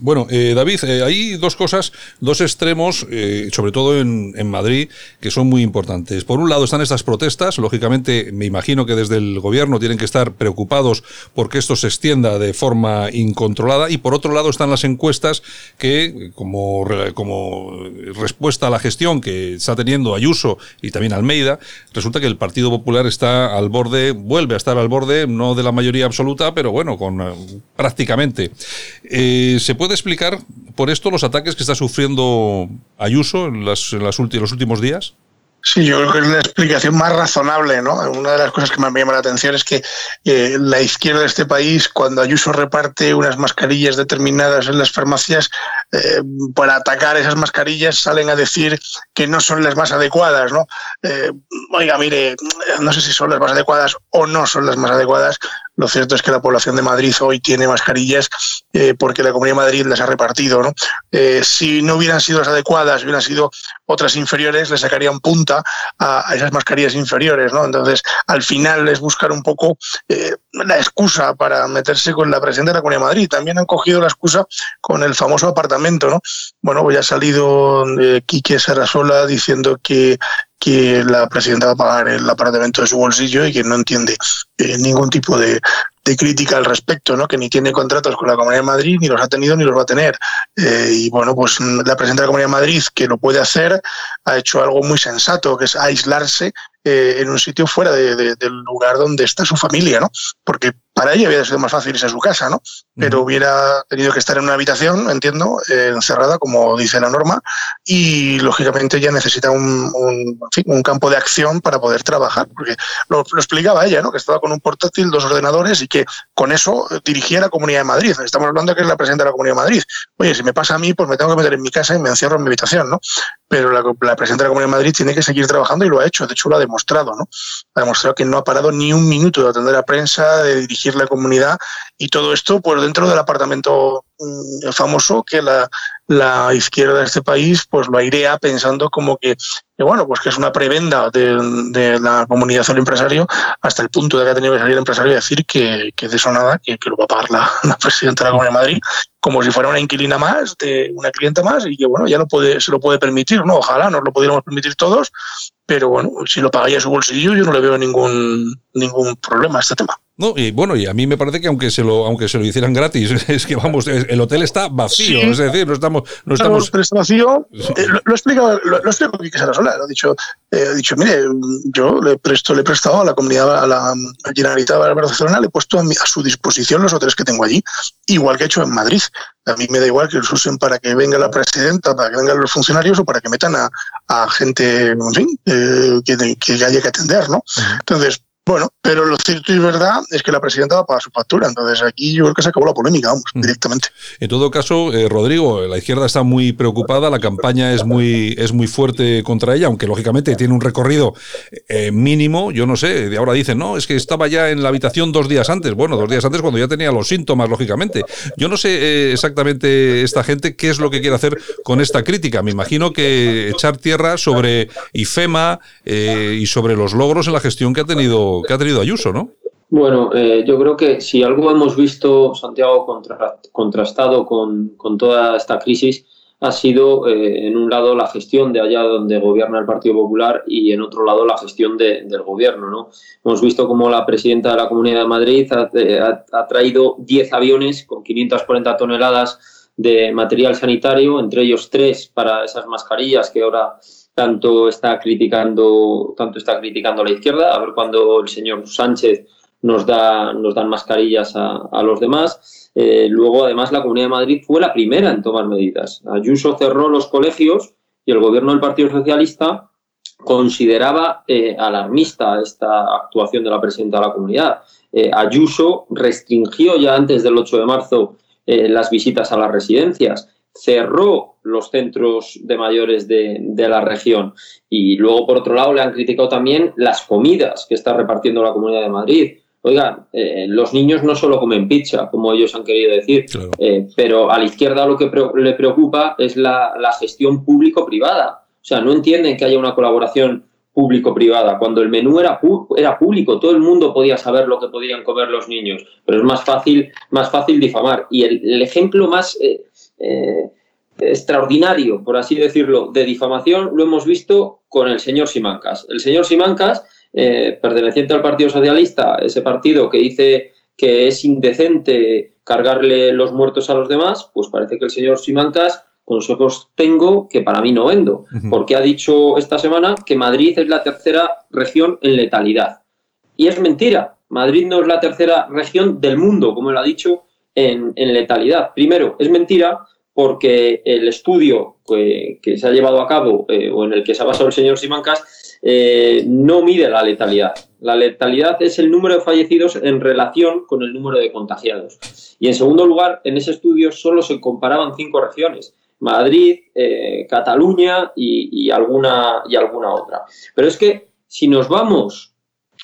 Bueno, eh, David, eh, hay dos cosas, dos extremos, eh, sobre todo en, Madrid, que son muy importantes. Por un lado están estas protestas, lógicamente me imagino que desde el gobierno tienen que estar preocupados porque esto se extienda de forma incontrolada y por otro lado están las encuestas que, como, como respuesta a la gestión que está teniendo Ayuso y también Almeida, resulta que el Partido Popular está al borde, vuelve a estar al borde, no de la mayoría absoluta, pero bueno, con prácticamente. ¿Se puede explicar por esto los ataques que está sufriendo Ayuso en, las, los últimos días? Sí, yo creo que es la explicación más razonable, ¿no? Una de las cosas que me llama la atención es que eh, la izquierda de este país, cuando Ayuso reparte unas mascarillas determinadas en las farmacias, eh, para atacar esas mascarillas salen a decir que no son las más adecuadas, ¿no? Eh, oiga, mire, no sé si son las más adecuadas o no son las más adecuadas, lo cierto es que la población de Madrid hoy tiene mascarillas eh, porque la Comunidad de Madrid las ha repartido. ¿no? Eh, si no hubieran sido las adecuadas, hubieran sido otras inferiores, le sacarían punta a, esas mascarillas inferiores. ¿no? Entonces, al final es buscar un poco eh, la excusa para meterse con la presidenta de la Comunidad de Madrid. También han cogido la excusa con el famoso apartamento. ¿no? Bueno, pues ya ha salido Quique Sarasola diciendo que que la presidenta va a pagar el apartamento de su bolsillo y que no entiende eh, ningún tipo de, crítica al respecto, ¿no? que ni tiene contratos con la Comunidad de Madrid, ni los ha tenido ni los va a tener. Eh, y bueno, pues la presidenta de la Comunidad de Madrid, que lo puede hacer, ha hecho algo muy sensato, que es aislarse eh, en un sitio fuera del lugar donde está su familia, ¿no? Porque para ella hubiera sido más fácil irse a su casa, ¿no? Pero hubiera tenido que estar en una habitación, entiendo, eh, encerrada, como dice la norma, y lógicamente ella necesita un, un, campo de acción para poder trabajar, porque lo, explicaba ella, ¿no? Que estaba con un portátil, dos ordenadores y que con eso dirigía la Comunidad de Madrid. Estamos hablando de que es la presidenta de la Comunidad de Madrid. Oye, si me pasa a mí, pues me tengo que meter en mi casa y me encierro en mi habitación, ¿no? Pero la, la presidenta de la Comunidad de Madrid tiene que seguir trabajando y lo ha hecho, de hecho lo ha demostrado, ¿no? Ha demostrado que no ha parado ni un minuto de atender a prensa, de dirigir la comunidad y todo esto pues dentro del apartamento mm, famoso que la, la, izquierda de este país pues lo airea pensando como que, bueno pues que es una prebenda de, la comunidad del empresario hasta el punto de que ha tenido que salir el empresario y decir que, que de eso nada, que, lo va a pagar la, la, presidenta de la Comunidad de Madrid como si fuera una inquilina más, de una clienta más y que bueno ya lo puede, se lo puede permitir, ¿no? Ojalá nos lo pudiéramos permitir todos, pero bueno, si lo pagaría su bolsillo yo no le veo ningún, ningún problema a este tema. No, y bueno, y a mí me parece que aunque se lo, aunque se lo hicieran gratis, es que vamos, el hotel está vacío, es decir, no estamos, no estamos. está vacío. Eh, lo, lo, explico, lo, lo explico Quique Sarasola, lo ha dicho, eh, ha dicho, mire, yo le presto, le he prestado a la comunidad, a la Generalitat de Barcelona, le he puesto a, a, su disposición los hoteles que tengo allí, igual que he hecho en Madrid. A mí me da igual que los usen para que venga la presidenta, para que vengan los funcionarios o para que metan a, a gente, en fin, eh, que, que haya que atender, ¿no? Entonces, bueno, pero lo cierto y verdad es que la presidenta va a pagar su factura. Entonces aquí yo creo que se acabó la polémica, vamos, mm. directamente. En todo caso, eh, Rodrigo, la izquierda está muy preocupada, la campaña es muy, es muy fuerte contra ella, aunque lógicamente tiene un recorrido eh, mínimo. Yo no sé, de ahora dicen, no, es que estaba ya en la habitación dos días antes. Bueno, dos días antes cuando ya tenía los síntomas, lógicamente. Yo no sé eh, exactamente esta gente qué es lo que quiere hacer con esta crítica. Me imagino que echar tierra sobre IFEMA y sobre los logros en la gestión que ha tenido que ha tenido Ayuso, ¿no? Bueno, eh, yo creo que si algo hemos visto, Santiago, contrastado con, toda esta crisis, ha sido, eh, en un lado, la gestión de allá donde gobierna el Partido Popular y, en otro lado, la gestión del gobierno. ¿no? Hemos visto cómo la presidenta de la Comunidad de Madrid ha, eh, traído 10 aviones con 540 toneladas de material sanitario, entre ellos tres para esas mascarillas que ahora tanto está criticando, tanto está criticando a la izquierda, a ver cuando el señor Sánchez nos da, nos dan mascarillas a, los demás. Eh, luego, además, la Comunidad de Madrid fue la primera en tomar medidas. Ayuso cerró los colegios y el gobierno del Partido Socialista consideraba eh, alarmista esta actuación de la presidenta de la comunidad. Eh, Ayuso restringió ya antes del 8 de marzo las visitas a las residencias cerró los centros de mayores de, la región. Y luego, por otro lado, le han criticado también las comidas que está repartiendo la Comunidad de Madrid. Oigan, eh, los niños no solo comen pizza, como ellos han querido decir, eh, pero a la izquierda lo que le preocupa es la, gestión público-privada. O sea, no entienden que haya una colaboración público-privada. Cuando el menú era, era público, todo el mundo podía saber lo que podían comer los niños, pero es más fácil, más fácil difamar. Y el, ejemplo más... Eh, eh, extraordinario, por así decirlo, de difamación lo hemos visto con el señor Simancas. El señor Simancas, eh, perteneciente al Partido Socialista, ese partido que dice que es indecente cargarle los muertos a los demás, pues parece que el señor Simancas consejos tengo que para mí no vendo, porque ha dicho esta semana que Madrid es la tercera región en letalidad. Y es mentira, Madrid no es la tercera región del mundo, como él ha dicho, en, letalidad. Primero, es mentira porque el estudio que, se ha llevado a cabo eh, o en el que se ha basado el señor Simancas eh, no mide la letalidad. La letalidad es el número de fallecidos en relación con el número de contagiados. Y en segundo lugar, en ese estudio solo se comparaban cinco regiones. Madrid, eh, Cataluña y, alguna, y alguna otra. Pero es que si nos vamos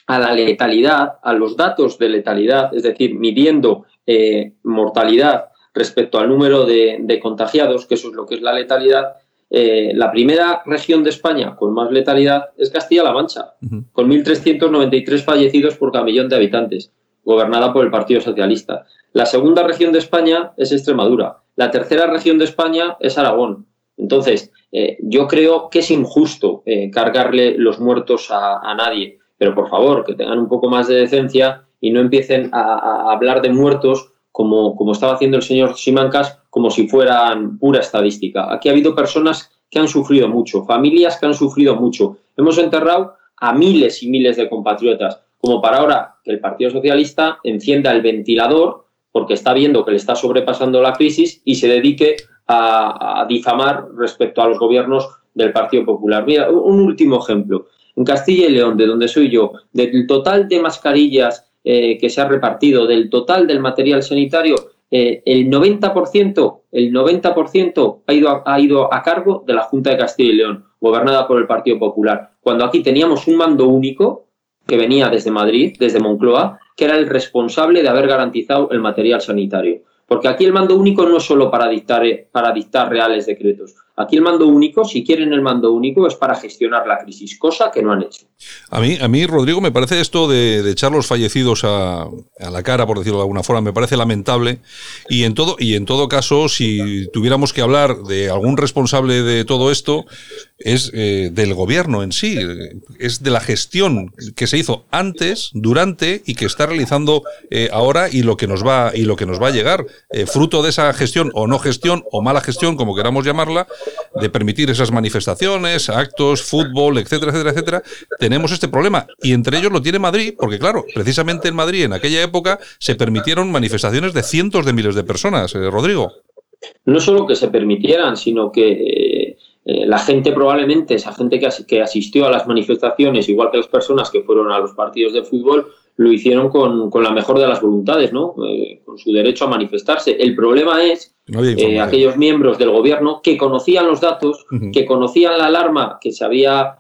a la letalidad, a los datos de letalidad, es decir, midiendo eh, mortalidad respecto al número de, contagiados, que eso es lo que es la letalidad, eh, la primera región de España con más letalidad es Castilla-La Mancha, con 1.393 fallecidos por cada millón de habitantes, gobernada por el Partido Socialista. La segunda región de España es Extremadura. La tercera región de España es Aragón. Entonces, eh, yo creo que es injusto eh, cargarle los muertos a, nadie, pero por favor, que tengan un poco más de decencia y no empiecen a, hablar de muertos como, como, estaba haciendo el señor Simancas, como si fueran pura estadística. Aquí ha habido personas que han sufrido mucho, familias que han sufrido mucho. Hemos enterrado a miles y miles de compatriotas, como para ahora que el Partido Socialista encienda el ventilador porque está viendo que le está sobrepasando la crisis y se dedique a, difamar respecto a los gobiernos del Partido Popular. Mira, un último ejemplo. En Castilla y León, de donde soy yo, del total de mascarillas eh, que se ha repartido, del total del material sanitario, eh, el 90%, el 90% ha ido, ha ido a cargo de la Junta de Castilla y León, gobernada por el Partido Popular. Cuando aquí teníamos un mando único que venía desde Madrid, desde Moncloa, que era el responsable de haber garantizado el material sanitario. Porque aquí el mando único no es solo para dictar, para dictar reales decretos. Aquí el mando único, si quieren el mando único, es para gestionar la crisis, cosa que no han hecho. A mí, a mí Rodrigo, me parece esto de, echar los fallecidos a, la cara, por decirlo de alguna forma, me parece lamentable. Y en todo, y en todo caso, si tuviéramos que hablar de algún responsable de todo esto, es eh, del gobierno en sí, es de la gestión que se hizo antes, durante y que está realizando eh, ahora y lo que nos va y lo que nos va a llegar, eh, fruto de esa gestión o no gestión o mala gestión, como queramos llamarla, de permitir esas manifestaciones, actos, fútbol, etcétera, etcétera, etcétera, tenemos este problema y entre ellos lo tiene Madrid, porque claro, precisamente en Madrid en aquella época se permitieron manifestaciones de cientos de miles de personas, Rodrigo. No solo que se permitieran, sino que eh, la gente probablemente, esa gente que, asistió a las manifestaciones, igual que las personas que fueron a los partidos de fútbol, lo hicieron con, la mejor de las voluntades, ¿no? Eh, con su derecho a manifestarse. El problema es eh, aquellos miembros del gobierno que conocían los datos, que conocían la alarma que se había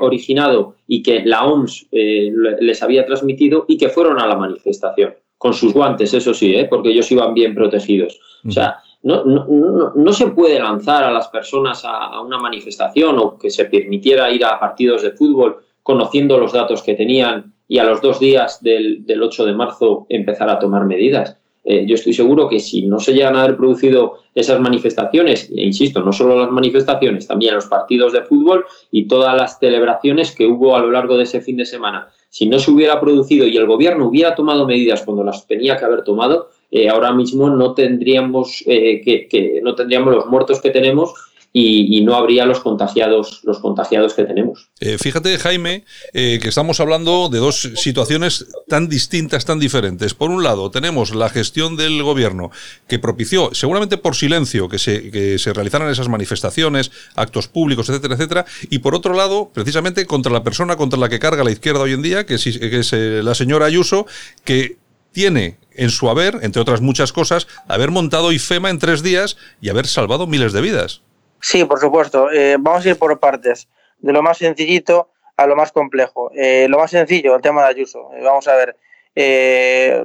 originado y que la OMS les había transmitido y que fueron a la manifestación, con sus guantes, eso sí, porque ellos iban bien protegidos. O sea, no, no, no, se puede lanzar a las personas a, una manifestación o que se permitiera ir a partidos de fútbol conociendo los datos que tenían y a los dos días del, del 8 de marzo empezar a tomar medidas. Eh, yo estoy seguro que si no se llegan a haber producido esas manifestaciones, e insisto, no solo las manifestaciones, también los partidos de fútbol y todas las celebraciones que hubo a lo largo de ese fin de semana, si no se hubiera producido y el gobierno hubiera tomado medidas cuando las tenía que haber tomado, eh, ahora mismo no tendríamos, eh, que, no tendríamos los muertos que tenemos y, no habría los contagiados, los contagiados que tenemos. Eh, fíjate, Jaime, que estamos hablando de dos situaciones tan distintas, tan diferentes. Por un lado, tenemos la gestión del gobierno que propició, seguramente por silencio, que se, que se realizaran esas manifestaciones, actos públicos, etcétera, etcétera. Y por otro lado, precisamente contra la persona contra la que carga la izquierda hoy en día, que que es la señora Ayuso, que tiene en su haber, entre otras muchas cosas, haber montado IFEMA en tres días y haber salvado miles de vidas. Sí, por supuesto. Eh, vamos a ir por partes, de lo más sencillito a lo más complejo. Eh, lo más sencillo, el tema de Ayuso. Eh, vamos a ver,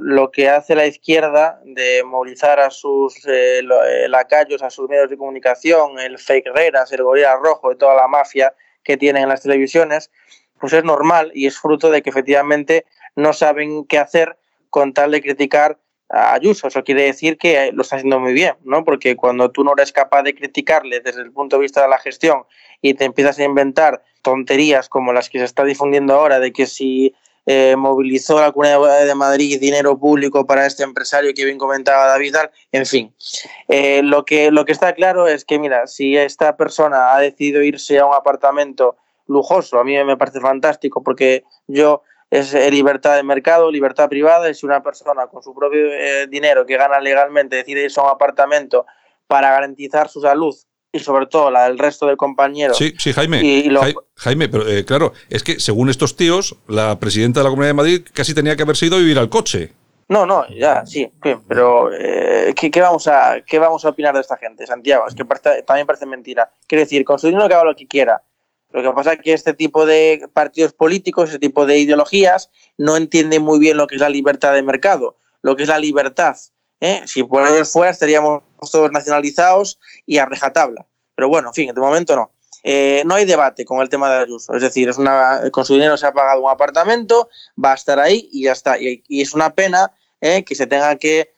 lo que hace la izquierda de movilizar a sus lacayos, a sus medios de comunicación, el fake reras, el gorila rojo y toda la mafia que tienen en las televisiones, pues es normal y es fruto de que efectivamente no saben qué hacer con tal de criticar a Ayuso. Eso quiere decir que lo está haciendo muy bien, ¿no? Porque cuando tú no eres capaz de criticarle desde el punto de vista de la gestión y te empiezas a inventar tonterías como las que se está difundiendo ahora, de que si eh, movilizó la Comunidad de Madrid dinero público para este empresario que bien comentaba David, en fin. Eh, lo, que, lo que está claro es que, mira, si esta persona ha decidido irse a un apartamento lujoso, a mí me parece fantástico porque yo es eh, libertad de mercado, libertad privada, y si una persona con su propio eh, dinero que gana legalmente decide irse a un apartamento para garantizar su salud y sobre todo la del resto de compañeros. Sí, sí, Jaime. Y, y Jaime, pero eh, claro, es que según estos tíos, la presidenta de la Comunidad de Madrid casi tenía que haber sido vivir al coche. No, no, ya, sí, pero eh, ¿qué, qué vamos a, ¿qué vamos a opinar de esta gente, Santiago? Es que parece- también parece mentira. Quiero decir, con su dinero que haga lo que quiera. Lo que pasa es que este tipo de partidos políticos, este tipo de ideologías, no entienden muy bien lo que es la libertad de mercado, lo que es la libertad. ¿eh? Si por ellos fuera, estaríamos todos nacionalizados y a rejatabla. Pero bueno, en fin, de momento no. Eh, no hay debate con el tema de Ayuso. Es decir, es una, con su dinero se ha pagado un apartamento, va a estar ahí y ya está. Y, es una pena eh, que se tenga que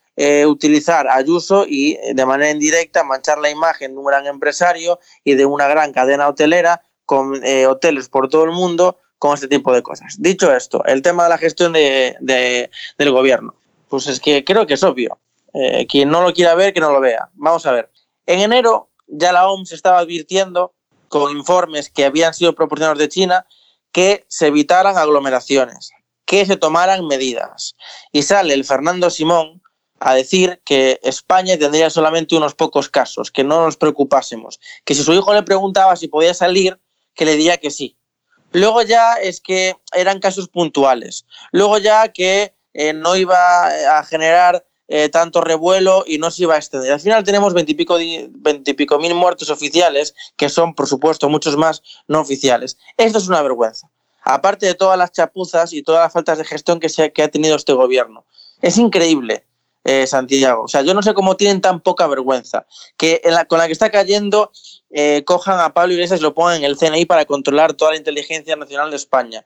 utilizar Ayuso y de manera indirecta manchar la imagen de un gran empresario y de una gran cadena hotelera con eh, hoteles por todo el mundo con este tipo de cosas. Dicho esto, el tema de la gestión de, de- del gobierno, pues es que creo que es obvio. Eh, quien no lo quiera ver, que no lo vea. Vamos a ver. En enero ya la OMS estaba advirtiendo con informes que habían sido proporcionados de China que se evitaran aglomeraciones, que se tomaran medidas. Y sale el Fernando Simón a decir que España tendría solamente unos pocos casos, que no nos preocupásemos, que si su hijo le preguntaba si podía salir, que le diría que sí. Luego ya es que eran casos puntuales. Luego ya que eh, no iba a generar eh, tanto revuelo y no se iba a extender. Al final tenemos veintipico, veintipico mil muertos oficiales, que son, por supuesto, muchos más no oficiales. Esto es una vergüenza. Aparte de todas las chapuzas y todas las faltas de gestión que, se, que ha tenido este gobierno. Es increíble, eh, Santiago. O sea, yo no sé cómo tienen tan poca vergüenza. Que en la- con la que está cayendo, eh, cojan a Pablo Iglesias y lo pongan en el CNI para controlar toda la inteligencia nacional de España.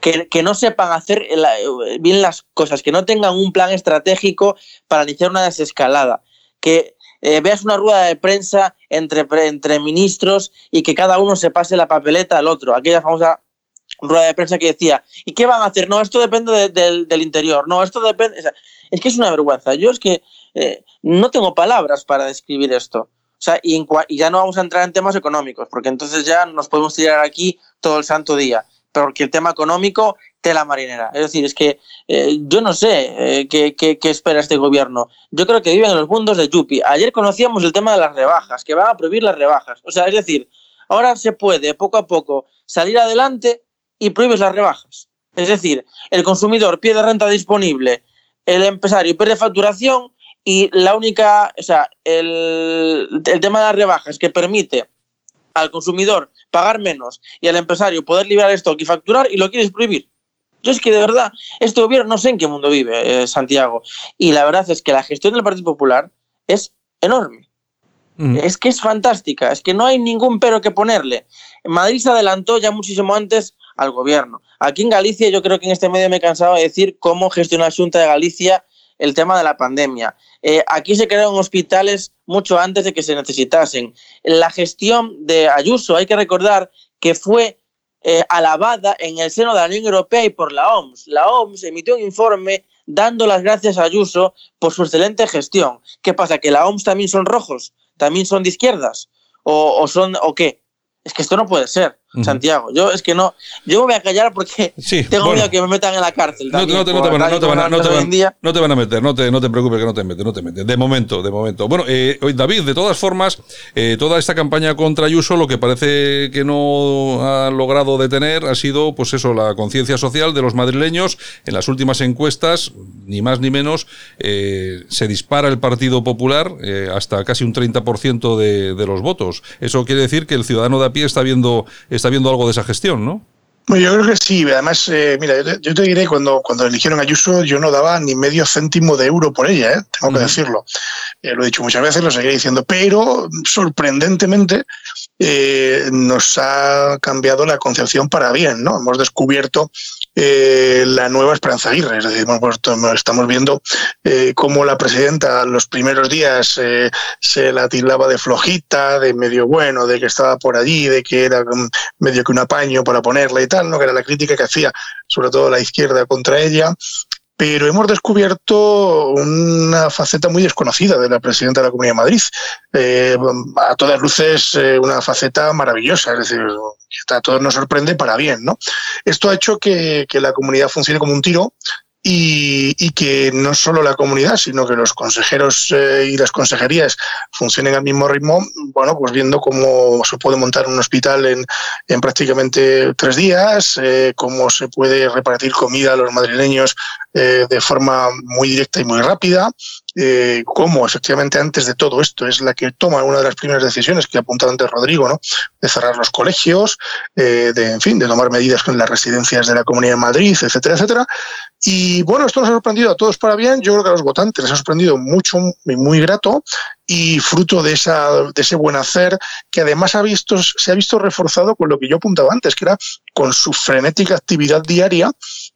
Que, que no sepan hacer la- bien las cosas, que no tengan un plan estratégico para iniciar una desescalada. Que eh, veas una rueda de prensa entre, entre ministros y que cada uno se pase la papeleta al otro. Aquella famosa rueda de prensa que decía, ¿y qué van a hacer? No, esto depende de- del, del interior. No, esto depende... o sea, es que es una vergüenza. Yo es que eh, no tengo palabras para describir esto. O sea, y, ya no vamos a entrar en temas económicos, porque entonces ya nos podemos tirar aquí todo el santo día. Porque el tema económico, tela marinera. Es decir, es que eh, yo no sé eh, qué espera este gobierno. Yo creo que viven en los mundos de Yupi. Ayer conocíamos el tema de las rebajas, que van a prohibir las rebajas. O sea, es decir, ahora se puede poco a poco salir adelante y prohíbes las rebajas. Es decir, el consumidor pierde renta disponible, el empresario pierde facturación y la única, o sea, el, el tema de las rebajas que permite al consumidor pagar menos y al empresario poder liberar stock y facturar y lo quieres prohibir. Yo es que de verdad, este gobierno no sé en qué mundo vive, eh, Santiago. Y la verdad es que la gestión del Partido Popular es enorme. Es que es fantástica, es que no hay ningún pero que ponerle. Madrid se adelantó ya muchísimo antes al gobierno. Aquí en Galicia yo creo que en este medio me he cansado de decir cómo gestionó la Junta de Galicia el tema de la pandemia. Eh, aquí se crearon hospitales mucho antes de que se necesitasen. La gestión de Ayuso, hay que recordar que fue eh, alabada en el seno de la Unión Europea y por la OMS. La OMS emitió un informe dando las gracias a Ayuso por su excelente gestión. ¿Qué pasa? ¿Que la OMS también son rojos? ¿También son de izquierdas? ¿O, o son o qué? Es que esto no puede ser, Santiago. Yo es que no, yo me voy a callar porque tengo bueno. miedo que me metan en la cárcel. No, te, no te por van, a- no te van a- tal y no te como van- hoy en día. no te van a meter, no te, no te preocupes que no te meten, no te meten. De momento, de momento. Bueno, eh, David, de todas formas, eh, toda esta campaña contra Ayuso lo que parece que no ha logrado detener ha sido, pues eso, la conciencia social de los madrileños. En las últimas encuestas, ni más ni menos, eh, se dispara el Partido Popular eh, hasta casi un 30% de, de los votos. Eso quiere decir que el ciudadano de a pie está viendo, está viendo algo de esa gestión, ¿no? Bueno, yo creo que sí. Además, eh, mira, yo te, yo te diré, cuando, cuando eligieron a Ayuso, yo no daba ni medio céntimo de euro por ella, ¿eh? tengo que decirlo. Eh, lo he dicho muchas veces, lo seguiré diciendo, pero sorprendentemente eh, nos ha cambiado la concepción para bien, ¿no? Hemos descubierto eh, la nueva Esperanza Aguirre, es decir, puesto- estamos viendo eh, cómo la presidenta los primeros días eh, se la tildaba de flojita, de medio bueno, de que estaba por allí, de que era mm, medio que un apaño para ponerla y tal, ¿no? que era la crítica que hacía sobre todo la izquierda contra ella. Pero hemos descubierto una faceta muy desconocida de la presidenta de la Comunidad de Madrid. Eh, a todas luces, eh, una faceta maravillosa, es decir, a todos nos sorprende para bien. ¿no? Esto ha hecho que, que la comunidad funcione como un tiro y, que no solo la comunidad, sino que los consejeros eh, y las consejerías funcionen al mismo ritmo, bueno, pues viendo cómo se puede montar un hospital en, en prácticamente tres días, eh, cómo se puede repartir comida a los madrileños eh, de forma muy directa y muy rápida, cómo efectivamente antes de todo esto es la que toma una de las primeras decisiones que ha apuntado antes Rodrigo, ¿no? de cerrar los colegios, de, en fin, de tomar medidas con las residencias de la Comunidad de Madrid, etcétera, etcétera. Y bueno, esto nos ha sorprendido a todos para bien, yo creo que a los votantes les ha sorprendido mucho y muy grato y fruto de, esa, de ese buen hacer que además ha visto, se ha visto reforzado con lo que yo apuntaba antes, que era con su frenética actividad diaria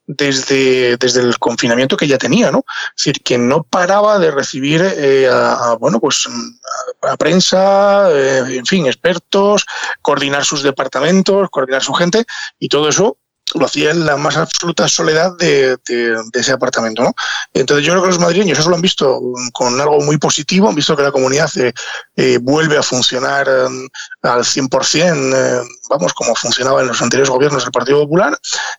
desde, desde el confinamiento que ya tenía, ¿no? Es decir, que no paraba de recibir eh, a, bueno, pues a, a prensa, eh, en fin, expertos, coordinar sus departamentos, coordinar su gente y todo eso lo hacía en la más absoluta soledad de, de, de, ese apartamento. ¿no? Entonces yo creo que los madrileños eso lo han visto con algo muy positivo, han visto que la comunidad eh, eh, vuelve a funcionar eh, al 100%, vamos, como funcionaba en los anteriores gobiernos del Partido Popular.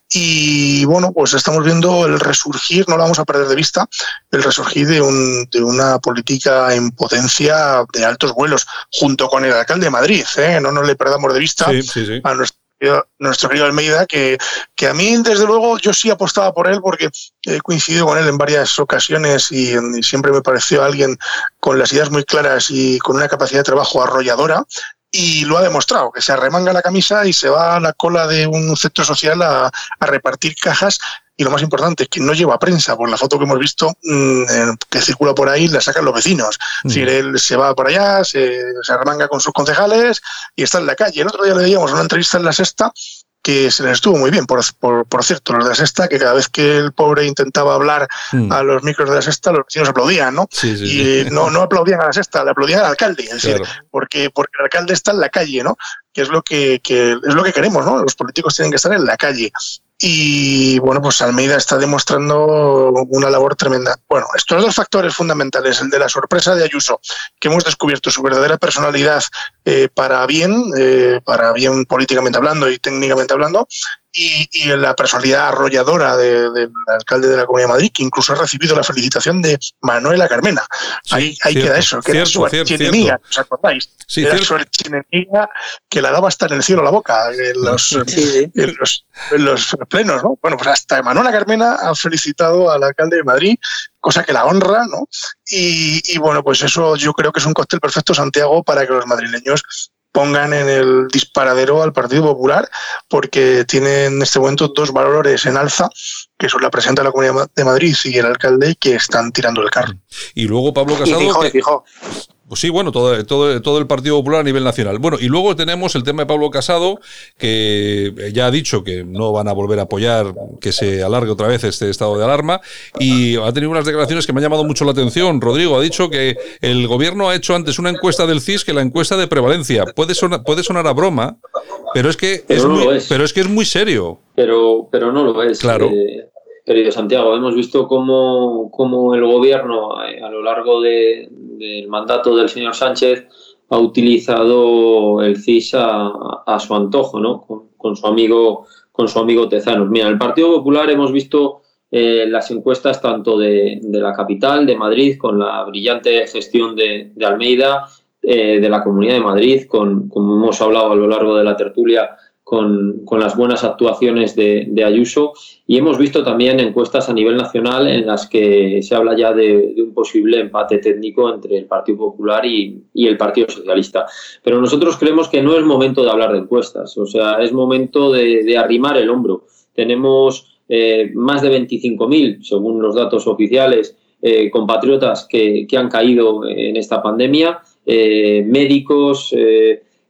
Y bueno, pues estamos viendo el resurgir, no lo vamos a perder de vista, el resurgir de, un, de una política en potencia de altos vuelos, junto con el alcalde de Madrid. no nos le perdamos de vista sí, sí, sí. a nuestro nuestro querido Almeida, que, que, a mí, desde luego, yo sí apostaba por él porque he coincidido con él en varias ocasiones y, y, siempre me pareció alguien con las ideas muy claras y con una capacidad de trabajo arrolladora. Y lo ha demostrado, que se arremanga la camisa y se va a la cola de un centro social a, a repartir cajas y lo más importante es que no lleva prensa, por la foto que hemos visto mmm, que circula por ahí la sacan los vecinos. Mm. Es decir, él se va por allá, se, se arremanga con sus concejales y está en la calle. El otro día le veíamos una entrevista en La Sexta que se les estuvo muy bien, por, por, por, cierto, los de la sexta, que cada vez que el pobre intentaba hablar mm. a los micros de la sexta, los vecinos aplaudían, ¿no? Sí, sí, y sí. No, no aplaudían a la sexta, le aplaudían al alcalde, es decir, porque, porque el alcalde está en la calle, ¿no? Que es lo que, que, es lo que queremos, ¿no? Los políticos tienen que estar en la calle. Y bueno, pues Almeida está demostrando una labor tremenda. Bueno, estos dos factores fundamentales, el de la sorpresa de Ayuso, que hemos descubierto su verdadera personalidad eh, para bien, eh, para bien políticamente hablando y técnicamente hablando, y, y, la personalidad arrolladora del de, de alcalde de la Comunidad de Madrid, que incluso ha recibido la felicitación de Manuela Carmena. Sí, ahí, ahí cierto, queda eso, que cierto, era su archienemiga, ¿os acordáis? Sí, era cierto. su archienemiga que la daba hasta en el cielo la boca, en los, sí, en los, en los plenos, ¿no? Bueno, pues hasta Manuela Carmena ha felicitado al alcalde de Madrid, cosa que la honra, ¿no? Y, y bueno, pues eso yo creo que es un cóctel perfecto, Santiago, para que los madrileños pongan en el disparadero al Partido Popular porque tiene en este momento dos valores en alza que son la presidenta de la Comunidad de Madrid y el alcalde que están tirando el carro. Y luego Pablo Casado... Y fijo, que, fijo. Pues sí, bueno, todo, todo, todo el Partido Popular a nivel nacional. Bueno, y luego tenemos el tema de Pablo Casado, que ya ha dicho que no van a volver a apoyar que se alargue otra vez este estado de alarma, y ha tenido unas declaraciones que me han llamado mucho la atención. Rodrigo ha dicho que el gobierno ha hecho antes una encuesta del CIS que la encuesta de prevalencia. Puede sonar, puede sonar a broma, pero es que, pero es, no muy, es. pero es que es muy serio. Pero, pero no lo es. Claro. Eh, querido Santiago, hemos visto cómo, cómo el gobierno a, a lo largo de, del mandato del señor Sánchez ha utilizado el CIS a, su antojo, ¿no? Con, su amigo, con su amigo Tezanos. Mira, el Partido Popular hemos visto eh, las encuestas tanto de, de, la capital, de Madrid, con la brillante gestión de, de Almeida, eh, de la Comunidad de Madrid, con, como hemos hablado a lo largo de la tertulia, con, con, las buenas actuaciones de, Ayuso y hemos visto también encuestas a nivel nacional en las que se habla ya de, de un posible empate técnico entre el Partido Popular y, y, el Partido Socialista. Pero nosotros creemos que no es momento de hablar de encuestas, o sea, es momento de, de arrimar el hombro. Tenemos eh, más de 25.000, según los datos oficiales, eh, compatriotas que, que, han caído en esta pandemia, eh, médicos,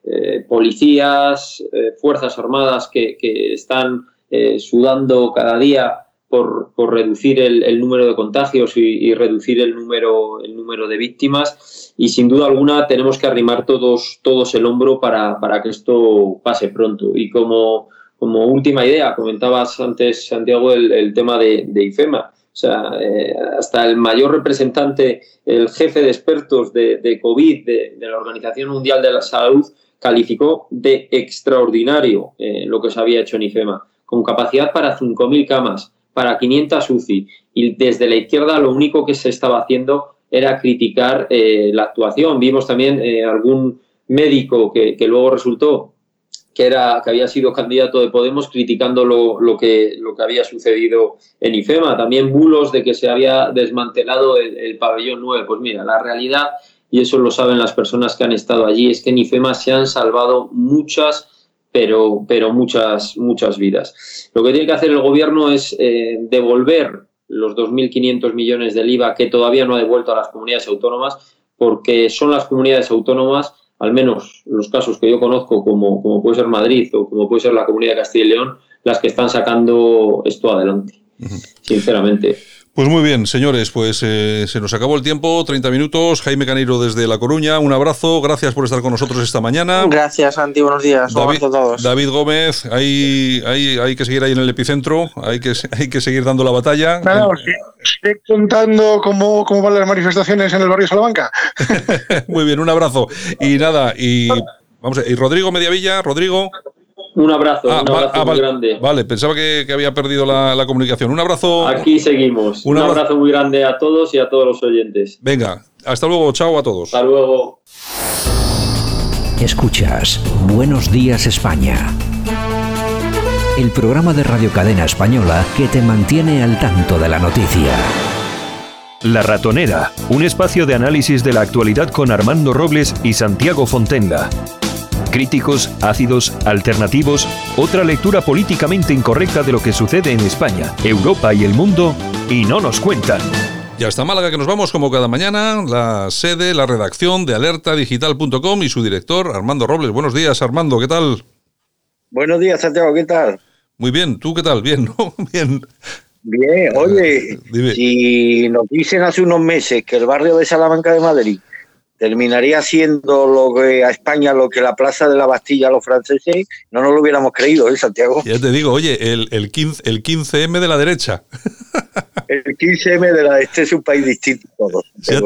eh, policías, eh, fuerzas armadas que, están eh, sudando cada día por, por reducir el, número de contagios y, reducir el número, el número de víctimas. Y sin duda alguna tenemos que arrimar todos, todos el hombro para, para que esto pase pronto. Y como, como última idea, comentabas antes, Santiago, el, tema de, de, IFEMA. O sea, hasta el mayor representante, el jefe de expertos de, COVID de la Organización Mundial de la Salud, calificó de extraordinario eh, lo que se había hecho en IFEMA, con capacidad para 5.000 camas, para 500 UCI. Y desde la izquierda lo único que se estaba haciendo era criticar eh, la actuación. Vimos también eh, algún médico que, luego resultó que, era, que había sido candidato de Podemos criticando lo, lo, que, lo que había sucedido en IFEMA. También bulos de que se había desmantelado el, el pabellón 9. Pues mira, la realidad, y eso lo saben las personas que han estado allí, es que en IFEMA se han salvado muchas pero, pero muchas, muchas vidas. Lo que tiene que hacer el gobierno es eh, devolver los 2.500 millones del IVA que todavía no ha devuelto a las comunidades autónomas, porque son las comunidades autónomas, al menos los casos que yo conozco, como, como puede ser Madrid o como puede ser la comunidad de Castilla y León, las que están sacando esto adelante, sinceramente. Pues muy bien, señores, pues eh, se nos acabó el tiempo, 30 minutos. Jaime Caneiro desde La Coruña, un abrazo, gracias por estar con nosotros esta mañana. Gracias, Santi, buenos días. David, a todos. David Gómez, hay, hay, hay, que seguir ahí en el epicentro, hay que, hay que seguir dando la batalla. Nada, os estoy contando cómo, cómo van las manifestaciones en el barrio Salamanca. muy bien, un abrazo. Y nada, y vamos, y Rodrigo Mediavilla, Rodrigo. Un abrazo, ah, un abrazo ah, muy vale, grande. Vale, pensaba que, que había perdido la, la, comunicación. Un abrazo. Aquí seguimos. Un, un abrazo. abrazo muy grande a todos y a todos los oyentes. Venga, hasta luego, chao a todos. Hasta luego. Escuchas Buenos Días España. El programa de Radio Cadena Española que te mantiene al tanto de la noticia. La Ratonera, un espacio de análisis de la actualidad con Armando Robles y Santiago Fontenga críticos, ácidos, alternativos, otra lectura políticamente incorrecta de lo que sucede en España, Europa y el mundo, y no nos cuentan. Y hasta Málaga que nos vamos como cada mañana, la sede, la redacción de alertadigital.com y su director Armando Robles. Buenos días Armando, ¿qué tal? Buenos días Santiago, ¿qué tal? Muy bien, ¿tú qué tal? Bien, ¿no? Bien. Bien, oye, Dime. si nos dicen hace unos meses que el barrio de Salamanca de Madrid terminaría siendo lo que a España lo que la Plaza de la Bastilla a los franceses, no nos lo hubiéramos creído, ¿eh, Santiago? Ya te digo, oye, el, el, 15, el 15M de la derecha. El 15M de la este es un país distinto a todos. Ya,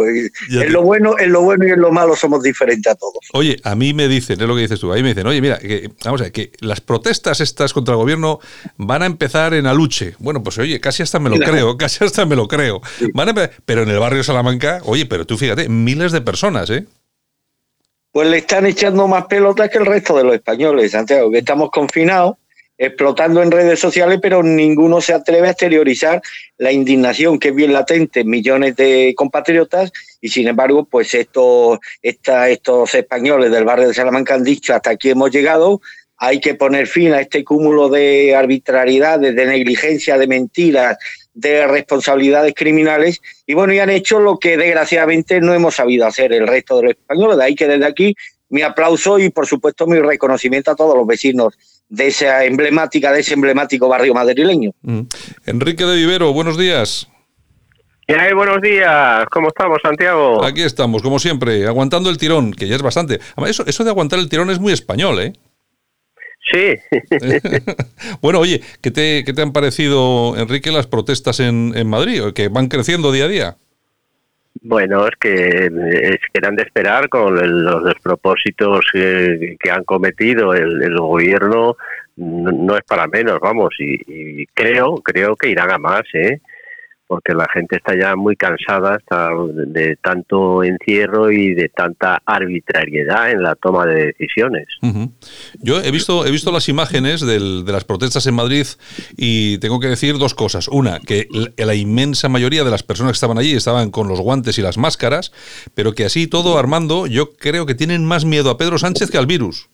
ya en, lo bueno, en lo bueno y en lo malo somos diferentes a todos. Oye, a mí me dicen, es lo que dices tú, ahí me dicen, oye, mira, que, vamos a ver, que las protestas estas contra el gobierno van a empezar en Aluche. Bueno, pues oye, casi hasta me lo claro. creo, casi hasta me lo creo. Sí. Van a, pero en el barrio Salamanca, oye, pero tú fíjate, miles de personas, Pues le están echando más pelotas que el resto de los españoles, Santiago, que estamos confinados explotando en redes sociales, pero ninguno se atreve a exteriorizar la indignación que es bien latente en millones de compatriotas y sin embargo, pues estos, esta, estos españoles del barrio de Salamanca han dicho hasta aquí hemos llegado, hay que poner fin a este cúmulo de arbitrariedades, de negligencia, de mentiras, de responsabilidades criminales y bueno, y han hecho lo que desgraciadamente no hemos sabido hacer el resto de los españoles, de ahí que desde aquí mi aplauso y por supuesto mi reconocimiento a todos los vecinos de esa emblemática, de ese emblemático barrio madrileño. Mm. Enrique de Vivero, buenos días. Hey, buenos días, ¿cómo estamos, Santiago? Aquí estamos, como siempre, aguantando el tirón, que ya es bastante. Eso, eso de aguantar el tirón es muy español, ¿eh? Sí. bueno, oye, ¿qué te, ¿qué te, han parecido, Enrique, las protestas en, en Madrid, que van creciendo día a día? Bueno, es que, es que eran de esperar con el, los despropósitos que, que han cometido el, el, gobierno, no, no, es para menos, vamos, y, y, creo, creo que irán a más, ¿eh? Porque la gente está ya muy cansada de tanto encierro y de tanta arbitrariedad en la toma de decisiones. Yo he visto, he visto las imágenes del, de las protestas en Madrid y tengo que decir dos cosas. Una, que la inmensa mayoría de las personas que estaban allí estaban con los guantes y las máscaras, pero que así todo, Armando, yo creo que tienen más miedo a Pedro Sánchez que al virus.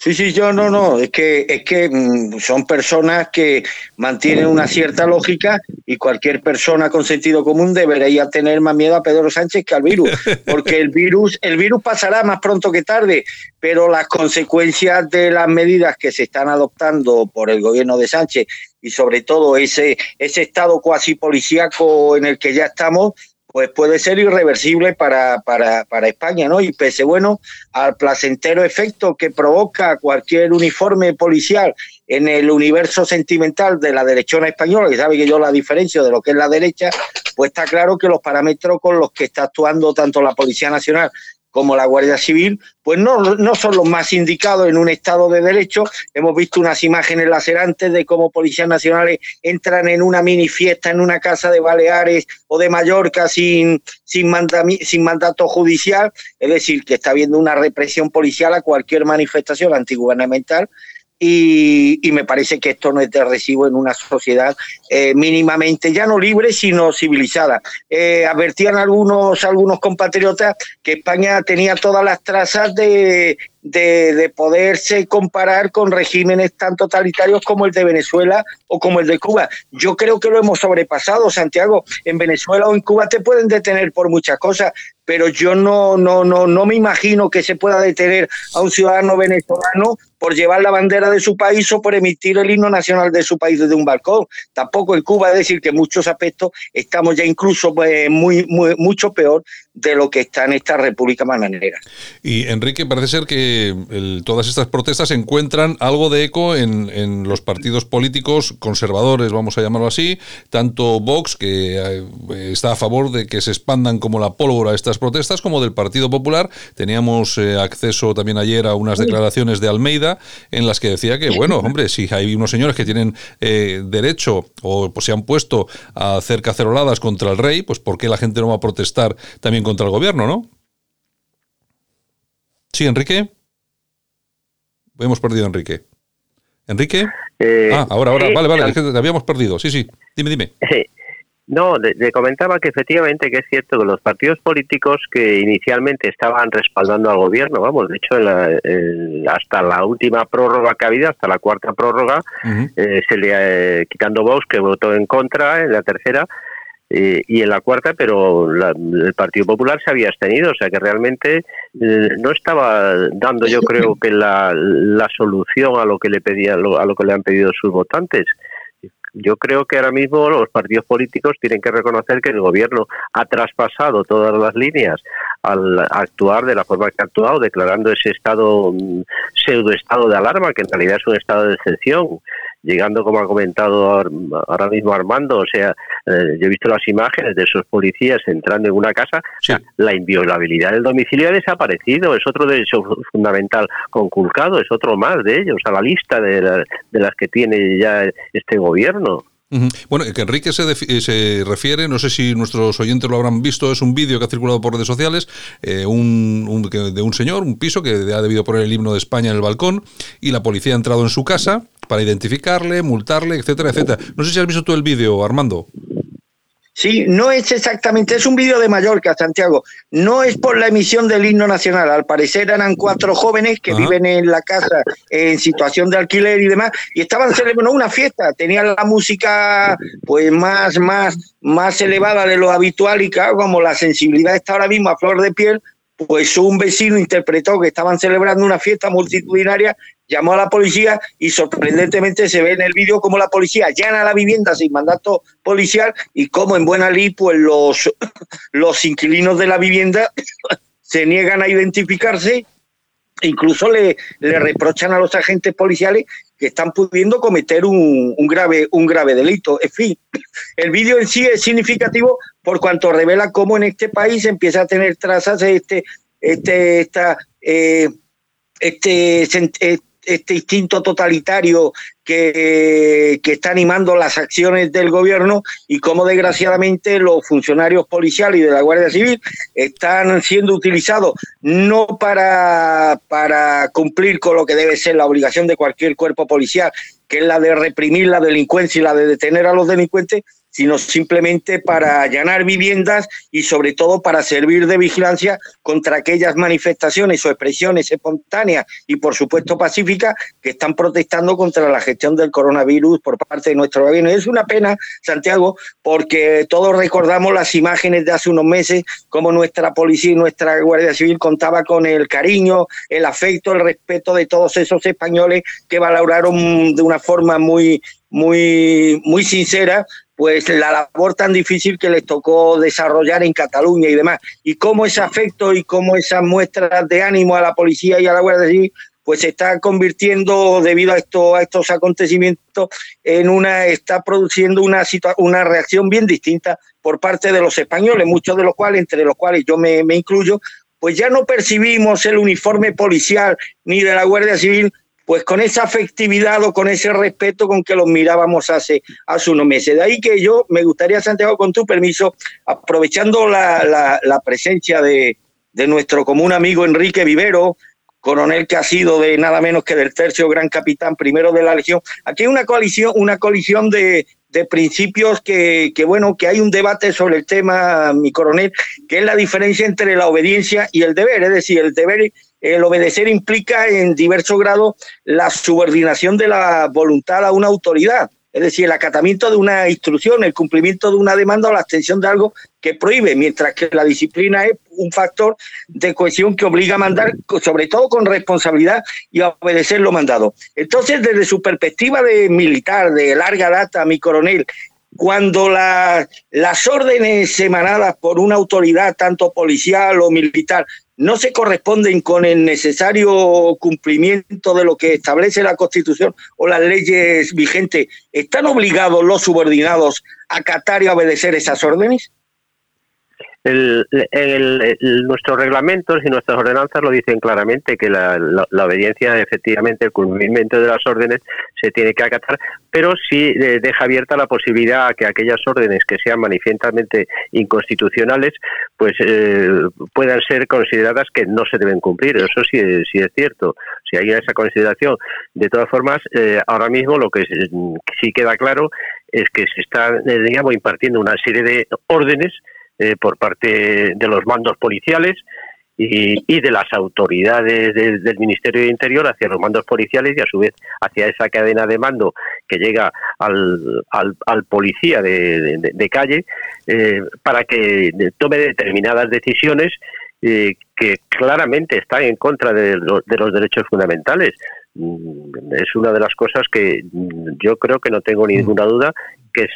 Sí, sí, yo no, no, es que, es que mmm, son personas que mantienen una cierta lógica y cualquier persona con sentido común debería tener más miedo a Pedro Sánchez que al virus, porque el virus, el virus pasará más pronto que tarde, pero las consecuencias de las medidas que se están adoptando por el gobierno de Sánchez y sobre todo ese, ese estado cuasi policíaco en el que ya estamos, pues puede ser irreversible para, para, para España, ¿no? Y pese, bueno, al placentero efecto que provoca cualquier uniforme policial en el universo sentimental de la derechona española, que sabe que yo la diferencio de lo que es la derecha, pues está claro que los parámetros con los que está actuando tanto la Policía Nacional como la Guardia Civil, pues no, no son los más indicados en un Estado de Derecho. Hemos visto unas imágenes lacerantes de cómo policías nacionales entran en una mini fiesta en una casa de Baleares o de Mallorca sin, sin, sin mandato judicial. Es decir, que está habiendo una represión policial a cualquier manifestación antigubernamental y, me parece que esto no es de recibo en una sociedad eh, mínimamente ya no libre, sino civilizada. Eh, advertían algunos, algunos compatriotas que España tenía todas las trazas de, de, de, poderse comparar con regímenes tan totalitarios como el de Venezuela o como el de Cuba. Yo creo que lo hemos sobrepasado, Santiago. En Venezuela o en Cuba te pueden detener por muchas cosas, pero yo no, no, no, no me imagino que se pueda detener a un ciudadano venezolano por llevar la bandera de su país o por emitir el himno nacional de su país desde un balcón. Tampoco en Cuba, es decir, que en muchos aspectos estamos ya incluso pues, muy, muy, mucho peor de lo que está en esta República Bananera. Y Enrique, parece ser que todas estas protestas encuentran algo de eco en, en, los partidos políticos conservadores, vamos a llamarlo así, tanto Vox, que eh, está a favor de que se expandan como la pólvora estas protestas, como del Partido Popular. Teníamos eh, acceso también ayer a unas declaraciones de Almeida en las que decía que, bueno, hombre, si hay unos señores que tienen eh, derecho o pues, se han puesto a hacer caceroladas contra el rey, pues ¿por qué la gente no va a protestar también contra el gobierno, ¿no? Sí, Enrique. Hemos perdido a Enrique. ¿Enrique? Eh, ah, ahora, ahora, sí, vale, vale, te habíamos perdido. Sí, sí, dime, dime. No, le, comentaba que efectivamente que es cierto que los partidos políticos que inicialmente estaban respaldando al gobierno, vamos, de hecho en la- hasta la última prórroga que ha habido, hasta la cuarta prórroga, eh, se le eh, quitando Vox que votó en contra en la tercera eh, y en la cuarta, pero la- el Partido Popular se había abstenido, o sea que realmente eh, no estaba dando, yo creo que la, la solución a lo que le pedía, a lo que le han pedido sus votantes. Yo creo que ahora mismo los partidos políticos tienen que reconocer que el gobierno ha traspasado todas las líneas al actuar de la forma que ha actuado, declarando ese estado mm, pseudo estado de alarma, que en realidad es un estado de excepción, llegando, como ha comentado ahora- mismo Armando, o sea, eh, yo he visto las imágenes de esos policías entrando en una casa, o sea, la inviolabilidad del domicilio ha desaparecido, es otro derecho fu- fundamental conculcado, es otro más de ellos, a la lista de, la- de las que tiene ya este gobierno. Ujú. Bueno, que Enrique se, eh, se refiere, no sé si nuestros oyentes lo habrán visto, es un vídeo que ha circulado por redes sociales eh, un, un- de un señor, un piso que ha debido poner el himno de España en el balcón y la policía ha entrado en su casa para identificarle, multarle, etcétera, etcétera. No sé si has visto tú el vídeo, Armando. Sí, no es exactamente, es un vídeo de Mallorca, Santiago. No es por la emisión del himno nacional. Al parecer eran cuatro jóvenes que Ajá. viven en la casa en situación de alquiler y demás, y estaban celebrando una fiesta. Tenían la música pues más, más, más elevada de lo habitual y claro, como la sensibilidad está ahora mismo a flor de piel, pues un vecino interpretó que estaban celebrando una fiesta multitudinaria, llamó a la policía y sorprendentemente se ve en el vídeo como la policía allana la vivienda sin mandato policial y como en buena ley pues los, los inquilinos de la vivienda se niegan a identificarse incluso le, le reprochan a los agentes policiales que están pudiendo cometer un, un grave un grave delito. En fin, el vídeo en sí es significativo por cuanto revela cómo en este país empieza a tener trazas este este esta eh, este eh, este instinto totalitario que, que está animando las acciones del gobierno y cómo desgraciadamente los funcionarios policiales y de la Guardia Civil están siendo utilizados no para, para cumplir con lo que debe ser la obligación de cualquier cuerpo policial, que es la de reprimir la delincuencia y la de detener a los delincuentes, sino simplemente para allanar viviendas y sobre todo para servir de vigilancia contra aquellas manifestaciones o expresiones espontáneas y por supuesto pacíficas que están protestando contra la gestión del coronavirus por parte de nuestro gobierno. Y es una pena, Santiago, porque todos recordamos las imágenes de hace unos meses, como nuestra policía y nuestra Guardia Civil contaba con el cariño, el afecto, el respeto de todos esos españoles que valoraron de una forma muy, muy, muy sincera pues la labor tan difícil que les tocó desarrollar en Cataluña y demás. Y cómo ese afecto y cómo esas muestras de ánimo a la policía y a la Guardia Civil pues se está convirtiendo debido a esto a estos acontecimientos en una está produciendo una una reacción bien distinta por parte de los españoles, muchos de los cuales entre los cuales yo me, me incluyo pues ya no percibimos el uniforme policial ni de la Guardia Civil pues con esa afectividad o con ese respeto con que los mirábamos hace, hace unos meses. De ahí que yo me gustaría, Santiago, con tu permiso, aprovechando la, presencia de, de, nuestro común amigo Enrique Vivero, coronel que ha sido de nada menos que del tercio gran capitán primero de la Legión, aquí hay una coalición, una colisión de, de principios que, que, bueno, que hay un debate sobre el tema, mi coronel, que es la diferencia entre la obediencia y el deber. Es decir, el deber el obedecer implica en diverso grado la subordinación de la voluntad a una autoridad, es decir, el acatamiento de una instrucción, el cumplimiento de una demanda o la abstención de algo que prohíbe, mientras que la disciplina es un factor de cohesión que obliga a mandar, sobre todo con responsabilidad y a obedecer lo mandado. Entonces, desde su perspectiva de militar, de larga data, mi coronel, cuando las órdenes emanadas por una autoridad, tanto policial o militar, no se corresponden con el necesario cumplimiento de lo que establece la Constitución o las leyes vigentes, ¿están obligados los subordinados a acatar y obedecer esas órdenes? Nuestros reglamentos y nuestras ordenanzas lo dicen claramente que la, obediencia, efectivamente, el cumplimiento de las órdenes se tiene que acatar, pero sí eh, deja abierta la posibilidad a que aquellas órdenes que sean manifiestamente inconstitucionales, pues eh, puedan ser consideradas que no se deben cumplir. Eso sí, sí es cierto. Si hay esa consideración, de todas formas, eh, ahora mismo lo que sí queda claro es que se está, digamos, impartiendo una serie de órdenes eh, por parte de los mandos policiales y, de las autoridades del Ministerio de Interior hacia los mandos policiales y a su vez hacia esa cadena de mando que llega al, al, policía de, calle eh, para que tome determinadas decisiones eh, que claramente están en contra de, de los derechos fundamentales. Mm, es una de las cosas que yo creo que no tengo ninguna duda que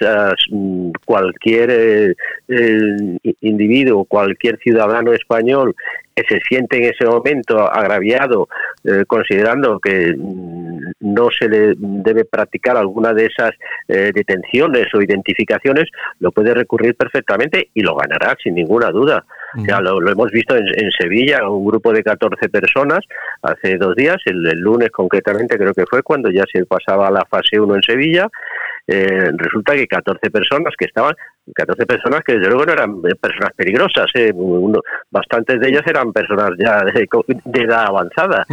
mm, cualquier eh, eh, individuo, cualquier ciudadano español que se siente en ese momento agraviado, eh, considerando que mm, no se le debe practicar alguna de esas detenciones o identificaciones, lo puede recurrir perfectamente y lo ganará sin ninguna duda. Ya lo, hemos visto en, Sevilla, un grupo de 14 personas hace dos días, el, el, lunes concretamente creo que fue cuando ya se pasaba a la fase 1 en Sevilla, eh, resulta que 14 personas que estaban, 14 personas que desde luego no eran personas peligrosas, eh, bastantes de ellas eran personas ya de, edad avanzada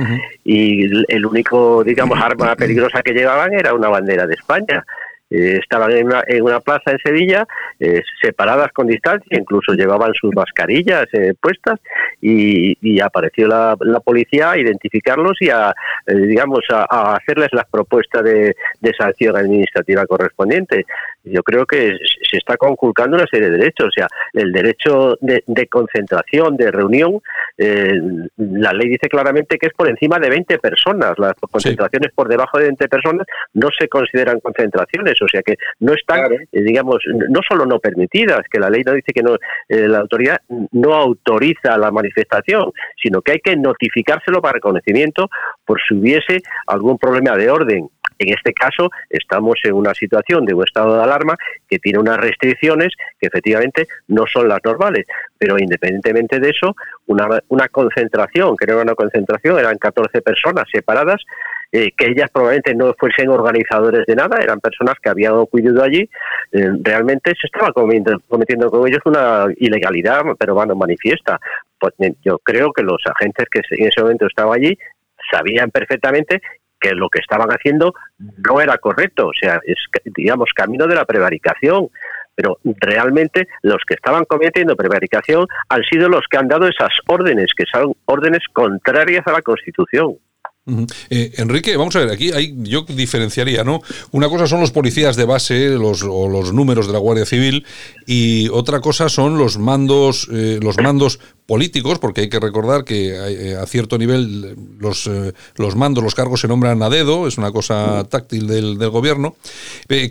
y el único, digamos, arma peligrosa que llevaban era una bandera de España. Eh, estaban en una, en una, plaza en Sevilla, eh, separadas con distancia, incluso llevaban sus mascarillas eh, puestas y, apareció la, policía a identificarlos y a, digamos, a, hacerles las propuestas de, sanción administrativa correspondiente. Yo creo que se está conculcando una serie de derechos, o sea, el derecho de, concentración, de reunión, la ley dice claramente que es por encima de 20 personas, las concentraciones por debajo de 20 personas no se consideran concentraciones, o sea que no están, eh, digamos, no solo no permitidas, que la ley no dice que no, eh, la autoridad no autoriza la manifestación, sino que hay que notificárselo para reconocimiento por si hubiese algún problema de orden. En este caso, estamos en una situación de un estado de alarma que tiene unas restricciones que efectivamente no son las normales. Pero independientemente de eso, una, una concentración, que no era una concentración, eran 14 personas separadas, eh, que ellas probablemente no fuesen organizadores de nada, eran personas que habían acudido allí, eh, realmente se estaba cometiendo, con ellos una ilegalidad, pero bueno, manifiesta. Pues, yo creo que los agentes que en ese momento estaban allí sabían perfectamente que lo que estaban haciendo no era correcto, o sea, es, digamos, camino de la prevaricación pero realmente los que estaban cometiendo prevaricación han sido los que han dado esas órdenes, que son órdenes contrarias a la Constitución. Eh, Enrique, vamos a ver, aquí hay, yo diferenciaría, ¿no? Una cosa son los policías de base los, o los números de la Guardia Civil y otra cosa son los mandos, eh, los mandos políticos, porque hay que recordar que eh, a cierto nivel los, los mandos, los cargos se nombran a dedo, es una cosa táctil del, del gobierno.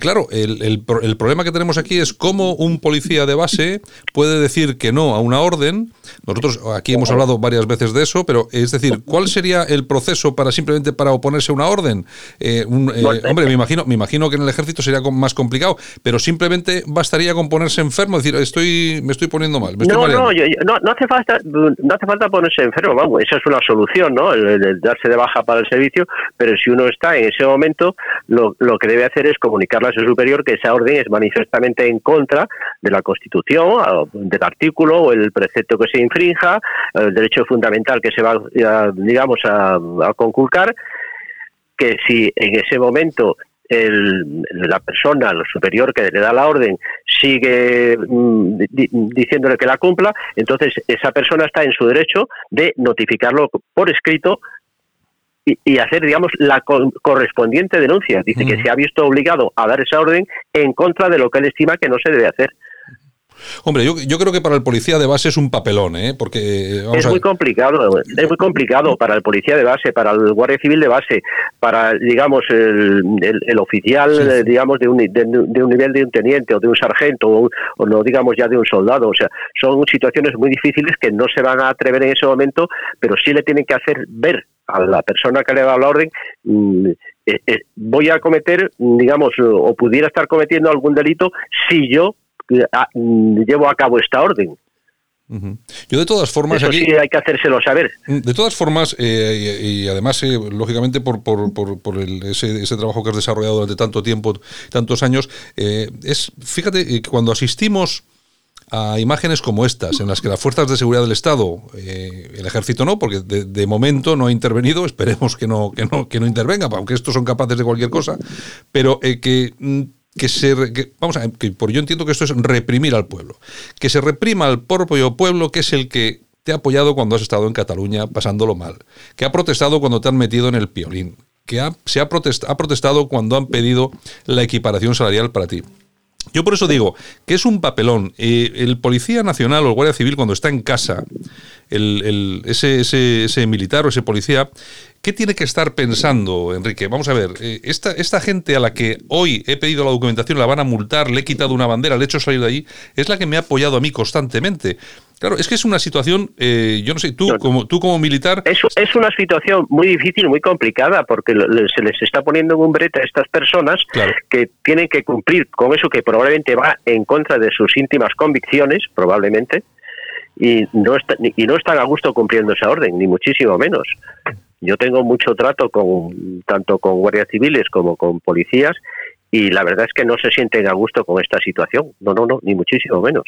claro, el, el, el, problema que tenemos aquí es cómo un policía de base puede decir que no a una orden. Nosotros aquí hemos hablado varias veces de eso, pero es decir, ¿cuál sería el proceso para simplemente para oponerse a una orden. Eh, eh, hombre, me imagino, me imagino que en el ejército sería más complicado, pero simplemente bastaría con ponerse enfermo, decir, estoy, me estoy poniendo mal. no, no, no, no, hace falta no hace falta ponerse enfermo, vamos, esa es una solución, ¿no? El, darse de baja para el servicio, pero si uno está en ese momento, lo, lo que debe hacer es comunicarle a su superior que esa orden es manifestamente en contra de la Constitución, del artículo o el precepto que se infrinja, el derecho fundamental que se va, digamos, a, a conculcar, que si en ese momento el, la persona, lo superior que le da la orden, sigue mm, diciéndole que la cumpla, entonces esa persona está en su derecho de notificarlo por escrito y, hacer, digamos, la correspondiente denuncia. Dice que se ha visto obligado a dar esa orden en contra de lo que él estima que no se debe hacer. Hombre, yo, yo, creo que para el policía de base es un papelón, ¿eh? Porque es muy complicado, es muy complicado para el policía de base, para el guardia civil de base, para digamos el, el, oficial, digamos de un, de, un nivel de un teniente o de un sargento o, no digamos ya de un soldado. O sea, son situaciones muy difíciles que no se van a atrever en ese momento, pero sí le tienen que hacer ver a la persona que le da la orden mm, eh, eh, voy a cometer, digamos, o pudiera estar cometiendo algún delito si yo Ah, mm, llevo a cabo esta orden. Yo de todas formas... Eso sí hay que hacérselo saber. De todas formas, eh, y, además, eh, lógicamente, por, por, por, el, ese, ese, trabajo que has desarrollado durante tanto tiempo, tantos años, eh, es, fíjate, cuando asistimos a imágenes como estas, en las que las fuerzas de seguridad del Estado, el ejército no, porque de, momento no ha intervenido, esperemos que no, que no, que no intervenga, aunque estos son capaces de cualquier cosa, pero que mm, que se vamos a que por yo entiendo que esto es reprimir al pueblo que se reprima al propio pueblo que es el que te ha apoyado cuando has estado en Cataluña pasándolo mal que ha protestado cuando te han metido en el piolín que ha, se ha, ha protestado cuando han pedido la equiparación salarial para ti yo por eso digo que es un papelón. Eh, el Policía Nacional o el Guardia Civil cuando está en casa, el, ese, ese, ese, militar o ese policía, ¿Qué tiene que estar pensando, Enrique? Vamos a ver, eh, esta, esta gente a la que hoy he pedido la documentación, la van a multar, le he quitado una bandera, le he hecho salir de allí, es la que me ha apoyado a mí constantemente. Claro, es que es una situación, eh, yo no sé, tú como tú como militar... Es, es una situación muy difícil, muy complicada, porque se les está poniendo en un brete a estas personas que tienen que cumplir con eso que probablemente va en contra de sus íntimas convicciones, probablemente, y no, y no están a gusto cumpliendo esa orden, ni muchísimo menos. Yo tengo mucho trato con tanto con guardias civiles como con policías y la verdad es que no se sienten a gusto con esta situación. No, no, no, ni muchísimo menos.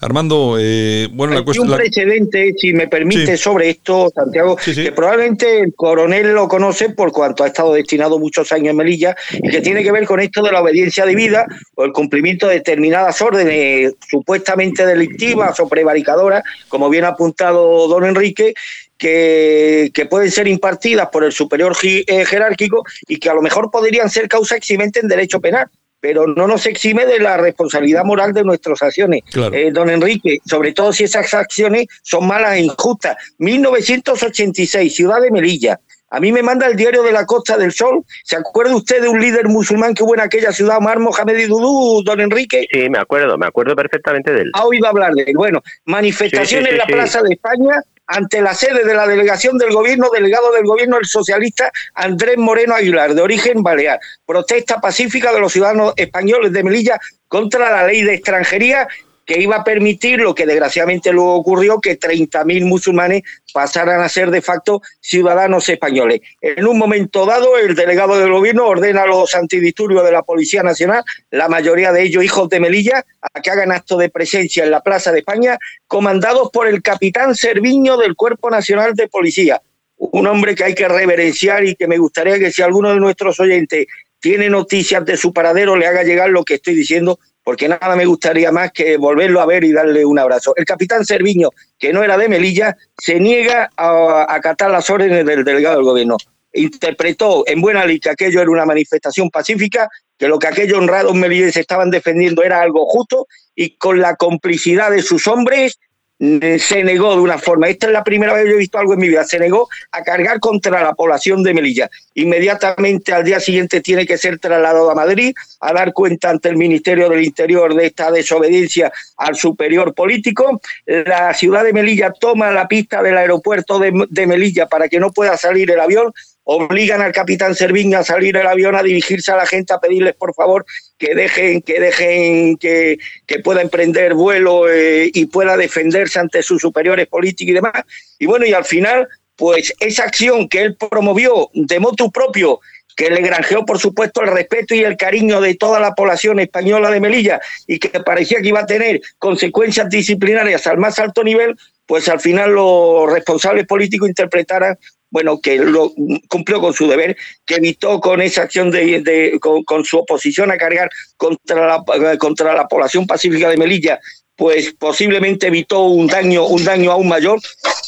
Armando, eh, bueno, la cuestión. Hay un precedente, si me permite, sobre esto, Santiago, que probablemente el coronel lo conoce por cuanto ha estado destinado muchos años en Melilla y que tiene que ver con esto de la obediencia debida o el cumplimiento de determinadas órdenes supuestamente delictivas o prevaricadoras, como bien ha apuntado don Enrique, que, pueden ser impartidas por el superior eh, jerárquico y que a lo mejor podrían ser causa eximente en derecho penal pero no nos exime de la responsabilidad moral de nuestras acciones. Eh, don Enrique, sobre todo si esas acciones son malas e injustas. 1986, ciudad de Melilla. A mí me manda el diario de la Costa del Sol. ¿Se acuerda usted de un líder musulmán que hubo en aquella ciudad, Omar Mohamed y Dudú, don Enrique? Sí, me acuerdo, me acuerdo perfectamente de él. Ha oído hablar de él. Bueno, manifestación en la Plaza de España ante la sede de la delegación del gobierno, delegado del gobierno el socialista Andrés Moreno Aguilar, de origen balear. Protesta pacífica de los ciudadanos españoles de Melilla contra la ley de extranjería que iba a permitir lo que desgraciadamente luego ocurrió, que 30.000 musulmanes pasaran a ser de facto ciudadanos españoles. En un momento dado, el delegado del gobierno ordena a los antidisturbios de la Policía Nacional, la mayoría de ellos hijos de Melilla, a que hagan acto de presencia en la Plaza de España, comandados por el capitán Serviño del Cuerpo Nacional de Policía, un hombre que hay que reverenciar y que me gustaría que si alguno de nuestros oyentes tiene noticias de su paradero, le haga llegar lo que estoy diciendo, porque nada me gustaría más que volverlo a ver y darle un abrazo. El capitán Serviño, que no era de Melilla, se niega a acatar las órdenes del delegado del gobierno. Interpretó en buena ley que aquello era una manifestación pacífica, que lo que aquellos honrados melillenses estaban defendiendo era algo justo y con la complicidad de sus hombres se negó de una forma, esta es la primera vez que yo he visto algo en mi vida, se negó a cargar contra la población de Melilla. Inmediatamente al día siguiente tiene que ser trasladado a Madrid a dar cuenta ante el Ministerio del Interior de esta desobediencia al superior político. La ciudad de Melilla toma la pista del aeropuerto de, de Melilla para que no pueda salir el avión obligan al capitán Serviño a salir del avión, a dirigirse a la gente, a pedirles por favor que dejen, que dejen, que, que pueda emprender vuelo eh, y pueda defenderse ante sus superiores políticos y demás. Y bueno, y al final, pues esa acción que él promovió de motu propio, que le granjeó, por supuesto, el respeto y el cariño de toda la población española de Melilla y que parecía que iba a tener consecuencias disciplinarias al más alto nivel, pues al final los responsables políticos interpretaran bueno, que lo, cumplió con su deber, que evitó con esa acción de, con, su oposición a cargar contra la, contra la población pacífica de Melilla, pues posiblemente evitó un daño, un daño aún mayor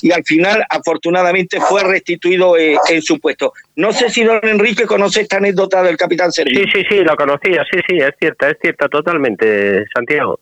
y al final, afortunadamente, fue restituido eh, en su puesto. No sé si don Enrique conoce esta anécdota del capitán Sergio. Sí, sí, sí, lo conocía, sí, sí, es cierta, es cierta totalmente, Santiago.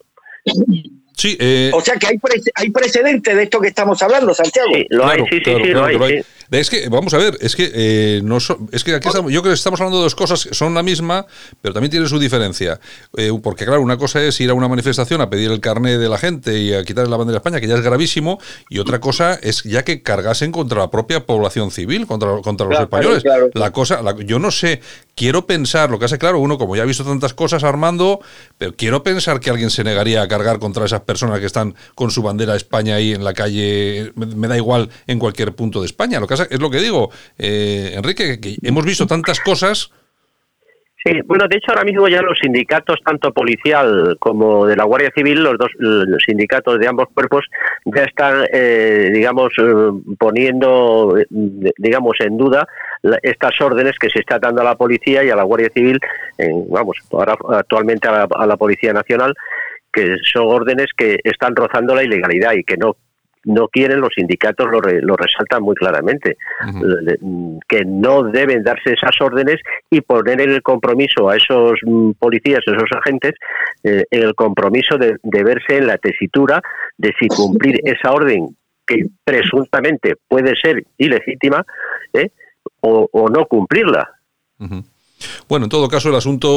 Sí, eh... O sea que hay, pre hay precedente de esto que estamos hablando, Santiago. Sí, lo Claro, hay, sí, claro, sí, sí, claro lo hay. sí. Es que, vamos a ver, es que eh, no so- es que aquí estamos, yo creo que estamos hablando de dos cosas que son la misma, pero también tiene su diferencia. Eh, porque, claro, una cosa es ir a una manifestación a pedir el carné de la gente y a quitarle la bandera de España, que ya es gravísimo, y otra cosa es ya que cargasen contra la propia población civil, contra, contra los Claro, españoles. claro. La cosa, la- yo no sé, quiero pensar, lo que hace claro, uno como ya ha visto tantas cosas armando, pero quiero pensar que alguien se negaría a cargar contra esas personas que están con su bandera de España ahí en la calle, me, me da igual en cualquier punto de España. Lo que pasa- es lo que digo, eh, Enrique, que hemos visto tantas cosas. Sí, bueno, de hecho ahora mismo ya los sindicatos, tanto policial como de la Guardia Civil, los dos sindicatos de ambos cuerpos ya están, eh, digamos, eh, poniendo, eh, digamos, en duda estas órdenes que se está dando a la policía y a la Guardia Civil, en, vamos, ahora actualmente a la, a la Policía Nacional, que son órdenes que están rozando la ilegalidad y que no no quieren, los sindicatos lo, re- lo resaltan muy claramente, que no deben darse esas órdenes y poner en el compromiso a esos mm, policías, a esos agentes, eh, en el compromiso de, de verse en la tesitura de si cumplir esa orden que presuntamente puede ser ilegítima ¿eh? o, o no cumplirla. Bueno, en todo caso, el asunto,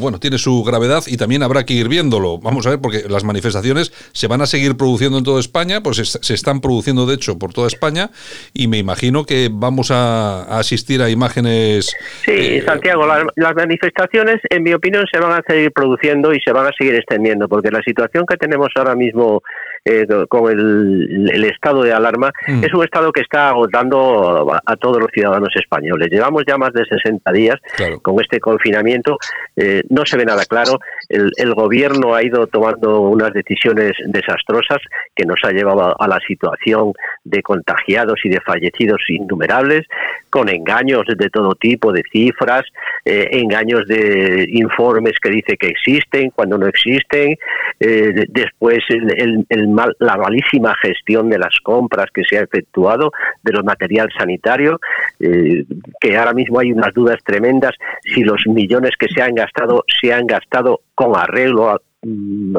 bueno, tiene su gravedad y también habrá que ir viéndolo. Vamos a ver, porque las manifestaciones se van a seguir produciendo en toda España, pues es- se están produciendo, de hecho, por toda España, y me imagino que vamos a, a asistir a imágenes. Sí, eh, Santiago, las, las manifestaciones, en mi opinión, se van a seguir produciendo y se van a seguir extendiendo, porque la situación que tenemos ahora mismo eh, con el, el estado de alarma Mm. es un estado que está agotando a, a todos los ciudadanos españoles. Llevamos ya más de 60 días con este confinamiento, eh, no se ve nada claro. El, el gobierno ha ido tomando unas decisiones desastrosas que nos ha llevado a, a la situación de contagiados y de fallecidos innumerables, con engaños de todo tipo de cifras, eh, engaños de informes que dice que existen cuando no existen, eh, de- después el- el- el mal- la malísima gestión de las compras que se ha efectuado de los material sanitario, eh, que ahora mismo hay unas dudas tremendas si los millones que se han gastado se han gastado con arreglo a, mm,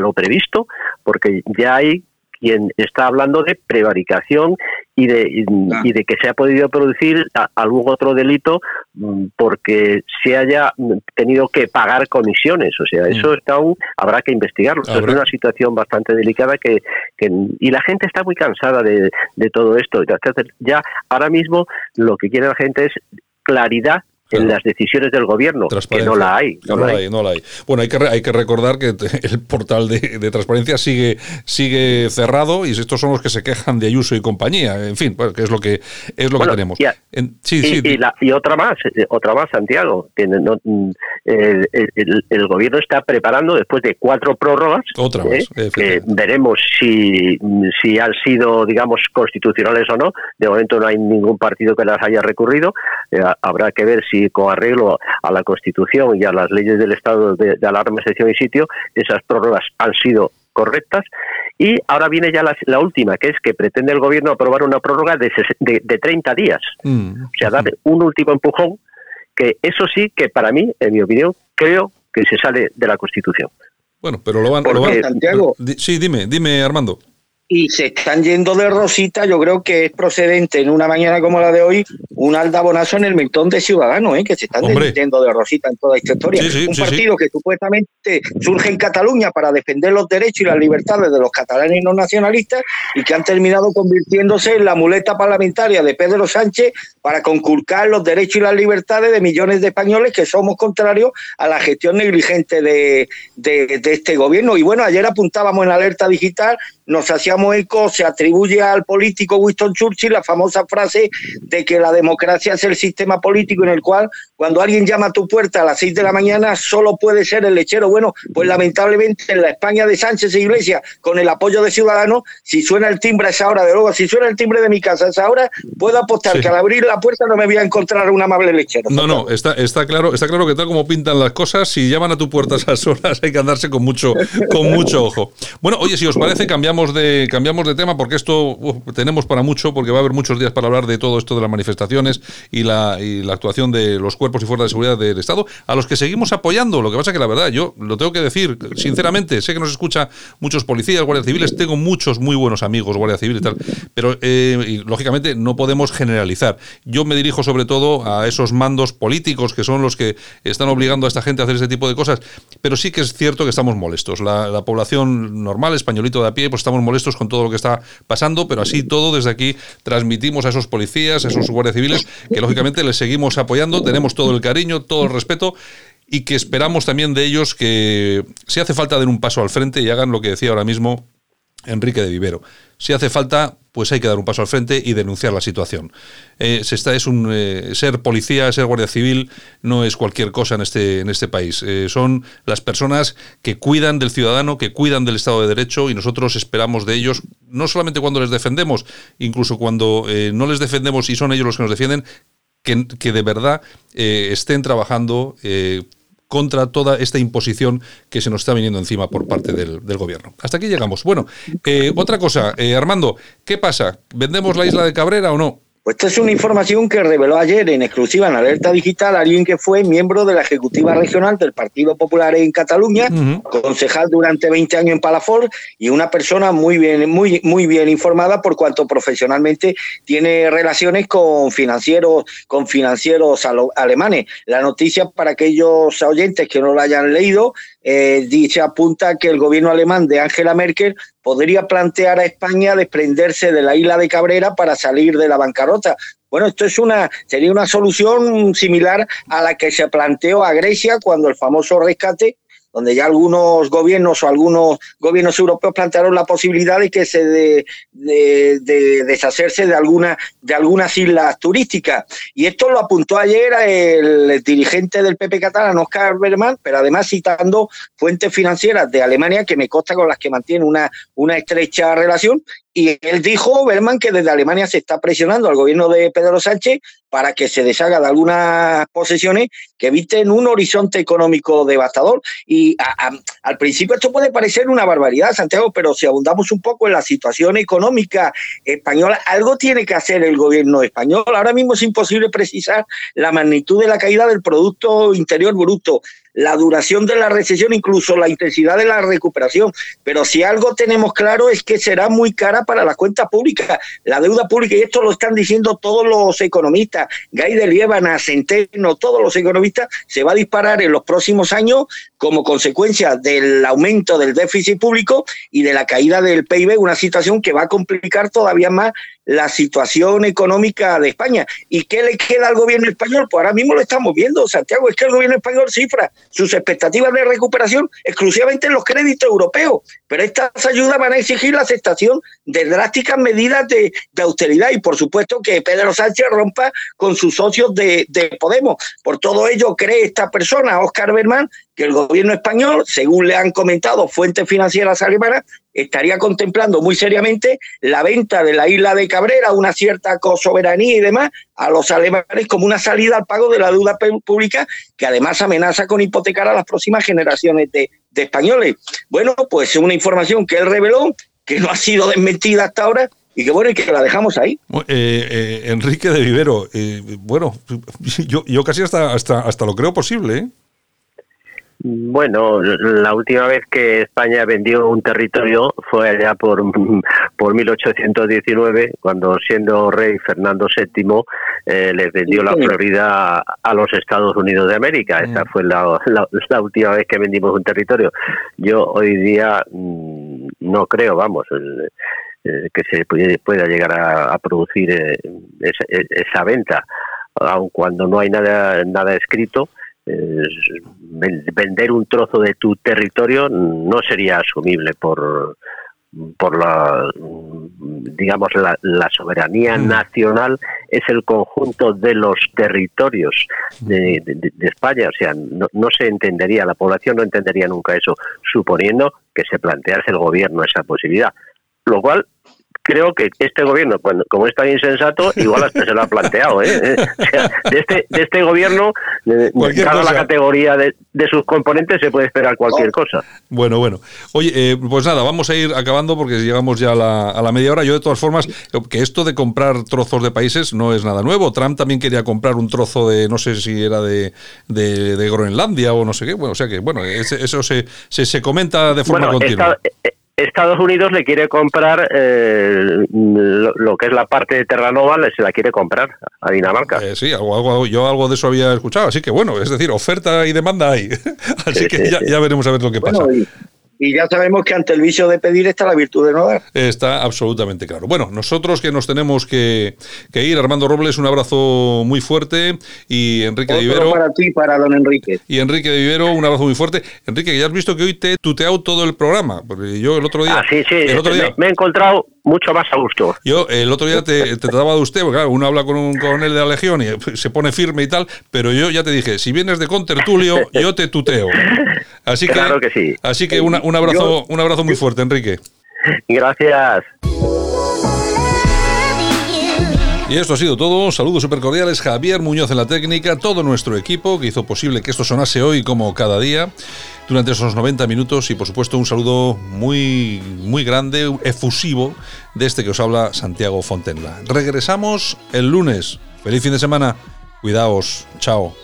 lo previsto, porque ya hay quien está hablando de prevaricación y de, y, y de que se ha podido producir a- algún otro delito mm, porque se haya mm, tenido que pagar comisiones. O sea, eso está aún, habrá que investigarlo. Habrá- Es una situación bastante delicada que, que- y la gente está muy cansada de, de todo esto. Ya ahora mismo lo que quiere la gente es claridad en las decisiones del gobierno, que no la hay. No, la hay, no la hay. Bueno, hay que, hay que recordar que el portal de, de transparencia sigue, sigue cerrado y estos son los que se quejan de Ayuso y compañía. En fin, pues, que es lo que es lo Bueno, que tenemos. y a- En- sí, y, sí. y la- y otra más, eh, otra más, Santiago. que no- mm, el, el- el gobierno está preparando, después de cuatro prórrogas, Otra eh, más, que veremos si, si han sido, digamos, constitucionales o no. De momento no hay ningún partido que las haya recurrido. Eh, habrá que ver si con arreglo a la Constitución y a las leyes del estado de, de alarma, excepción y sitio, esas prórrogas han sido correctas. Y ahora viene ya la, la última, que es que pretende el gobierno aprobar una prórroga de, ses- de, de 30 días. Mm. O sea, dar un último empujón, que eso sí que para mí, en mi opinión, creo que se sale de la Constitución. Bueno, pero lo van. ¿Por lo van- Santiago? Sí, dime, dime, Armando. Y se están yendo de rosita, yo creo que es procedente en una mañana como la de hoy, un aldabonazo en el mentón de Ciudadanos, ¿eh? que se están Hombre. yendo de rosita en toda esta historia. Sí, sí, un sí, partido que supuestamente surge en Cataluña para defender los derechos y las libertades de los catalanes no nacionalistas y que han terminado convirtiéndose en la muleta parlamentaria de Pedro Sánchez para conculcar los derechos y las libertades de millones de españoles que somos contrarios a la gestión negligente de, de, de este gobierno. Y bueno, ayer apuntábamos en alerta digital nos hacíamos eco, se atribuye al político Winston Churchill la famosa frase de que la democracia es el sistema político en el cual cuando alguien llama a tu puerta a las seis de la mañana solo puede ser el lechero. Bueno, pues lamentablemente en la España de Sánchez e Iglesias, con el apoyo de Ciudadanos, si suena el timbre a esa hora, de luego, si suena el timbre de mi casa a esa hora, puedo apostar que al abrir la puerta no me voy a encontrar un amable lechero. No, no, está, está claro, está claro que tal como pintan las cosas, si llaman a tu puerta a esas horas hay que andarse con mucho, con mucho ojo. Bueno, oye, si os parece, cambiamos cambiamos de tema porque esto tenemos para mucho, porque va a haber muchos días para hablar de todo esto de las manifestaciones y la, y la actuación de los cuerpos y fuerzas de seguridad del Estado, a los que seguimos apoyando. Lo que pasa que la verdad, yo lo tengo que decir, sinceramente, sé que nos escucha muchos policías, guardias civiles, tengo muchos muy buenos amigos, guardia civil y tal, pero eh, lógicamente no podemos generalizar. Yo me dirijo sobre todo a esos mandos políticos que son los que están obligando a esta gente a hacer ese tipo de cosas, pero sí que es cierto que estamos molestos. La, la población normal, españolito de a pie, pues estamos molestos con todo lo que está pasando, pero así todo desde aquí transmitimos a esos policías, a esos guardias civiles, que lógicamente les seguimos apoyando, tenemos todo el cariño, todo el respeto y que esperamos también de ellos que si hace falta den un paso al frente y hagan lo que decía ahora mismo Enrique de Vivero. Si hace falta, pues hay que dar un paso al frente y denunciar la situación. Eh, es un, eh, ser policía, ser guardia civil, no es cualquier cosa en este, en este país. Eh, son las personas que cuidan del ciudadano, que cuidan del Estado de Derecho y nosotros esperamos de ellos, no solamente cuando les defendemos, incluso cuando no les defendemos y son ellos los que nos defienden, que, que de verdad estén trabajando contra toda esta imposición que se nos está viniendo encima por parte del, gobierno. Hasta aquí llegamos. Bueno, eh, otra cosa, eh, Armando, ¿qué pasa? ¿Vendemos la isla de Cabrera o no? Pues esta es una información que reveló ayer en exclusiva en Alerta Digital alguien que fue miembro de la Ejecutiva Regional del Partido Popular en Cataluña, concejal durante 20 años en Palafort y una persona muy bien, muy, muy bien informada por cuanto profesionalmente tiene relaciones con financieros, con financieros alemanes. La noticia para aquellos oyentes que no la hayan leído eh, dice apunta que el gobierno alemán de Angela Merkel podría plantear a España desprenderse de la isla de Cabrera para salir de la bancarrota. Bueno, esto es una sería una solución similar a la que se planteó a Grecia cuando el famoso rescate donde ya algunos gobiernos o algunos gobiernos europeos plantearon la posibilidad de que se de, de, deshacerse de alguna de algunas islas turísticas. Y esto lo apuntó ayer el dirigente del PP catalán, Oscar Berman, pero además citando fuentes financieras de Alemania que me consta con las que mantiene una, una estrecha relación y él dijo, Berman, que desde Alemania se está presionando al gobierno de Pedro Sánchez para que se deshaga de algunas posesiones que eviten un horizonte económico devastador. Y al principio esto puede parecer una barbaridad, Santiago, pero si abundamos un poco en la situación económica española, algo tiene que hacer el gobierno español. Ahora mismo es imposible precisar la magnitud de la caída del Producto Interior Bruto la duración de la recesión, incluso la intensidad de la recuperación. Pero si algo tenemos claro es que será muy cara para la cuenta pública, la deuda pública, y esto lo están diciendo todos los economistas, Gay de Liébana, Centeno, todos los economistas, se va a disparar en los próximos años como consecuencia del aumento del déficit público y de la caída del PIB, una situación que va a complicar todavía más la situación económica de España. ¿Y qué le queda al gobierno español? Pues ahora mismo lo estamos viendo, Santiago, es que el gobierno español cifra sus expectativas de recuperación exclusivamente en los créditos europeos, pero estas ayudas van a exigir la aceptación de drásticas medidas de, austeridad y por supuesto que Pedro Sánchez rompa con sus socios de, de Podemos. Por todo ello cree esta persona, Oscar Berman, que el gobierno español, según le han comentado fuentes financieras alemanas, estaría contemplando muy seriamente la venta de la isla de Cabrera, una cierta soberanía y demás, a los alemanes como una salida al pago de la deuda pública, que además amenaza con hipotecar a las próximas generaciones de, españoles. Bueno, pues una información que él reveló, que no ha sido desmentida hasta ahora, y que bueno, y que la dejamos ahí. Eh, eh, Enrique de Vivero, eh, bueno, yo, yo casi hasta, hasta, hasta lo creo posible. Bueno, la última vez que España vendió un territorio fue allá por, por 1819, cuando siendo rey Fernando VII eh, les vendió la Florida a los Estados Unidos de América. Esa mm. fue la, la, última vez que vendimos un territorio. Yo hoy día mm, no creo, vamos, que se pueda llegar a, producir eh, esa, venta, aun cuando no hay nada, nada escrito. Vender un trozo de tu territorio no sería asumible por, por la digamos la, soberanía mm. nacional. Es el conjunto de los territorios de, España. O sea no, no, se entendería la población no entendería nunca eso suponiendo que se plantease el gobierno esa posibilidad. Lo cual creo que este gobierno, como es tan insensato, igual hasta se lo ha planteado. ¿eh? de, este, de este gobierno, cada la categoría de, sus componentes se puede esperar cualquier cosa. Bueno, bueno. Oye, eh, pues nada, vamos a ir acabando porque llegamos ya a la, a la, media hora. Yo, de todas formas, que esto de comprar trozos de países no es nada nuevo. Trump también quería comprar un trozo de, no sé si era de, de, Groenlandia o no sé qué. Bueno, o sea que, bueno, eso se, se, se comenta de forma continua. Eh, Estados Unidos le quiere comprar eh, lo, que es la parte de Terranova, se la quiere comprar a Dinamarca. Eh, sí, algo, yo algo de eso había escuchado, así que bueno, es decir, oferta y demanda hay. así que ya, veremos a ver lo que pasa. Y ya sabemos que ante el vicio de pedir está la virtud de no dar. Está absolutamente claro. Bueno, nosotros que nos tenemos que, ir, Armando Robles, un abrazo muy fuerte y Enrique de Vivero. para ti, para don Enrique. Y Enrique de Vivero, un abrazo muy fuerte. Enrique, ya has visto que hoy te he tuteado todo el programa, porque yo el otro día... Ah, sí, sí, el otro día, me he encontrado mucho más a gusto. Yo el otro día te, trataba de usted, porque claro, uno habla con un coronel de la Legión y se pone firme y tal, pero yo ya te dije, si vienes de contertulio, yo te tuteo. Así claro que, sí. Así que un abrazo, un abrazo muy fuerte, Enrique. Gracias. Y esto ha sido todo. Saludos super cordiales. Javier Muñoz en la técnica, todo nuestro equipo que hizo posible que esto sonase hoy como cada día durante esos 90 minutos y por supuesto un saludo muy muy grande, efusivo de este que os habla Santiago Fontenla. Regresamos el lunes. Feliz fin de semana. Cuidaos. Chao.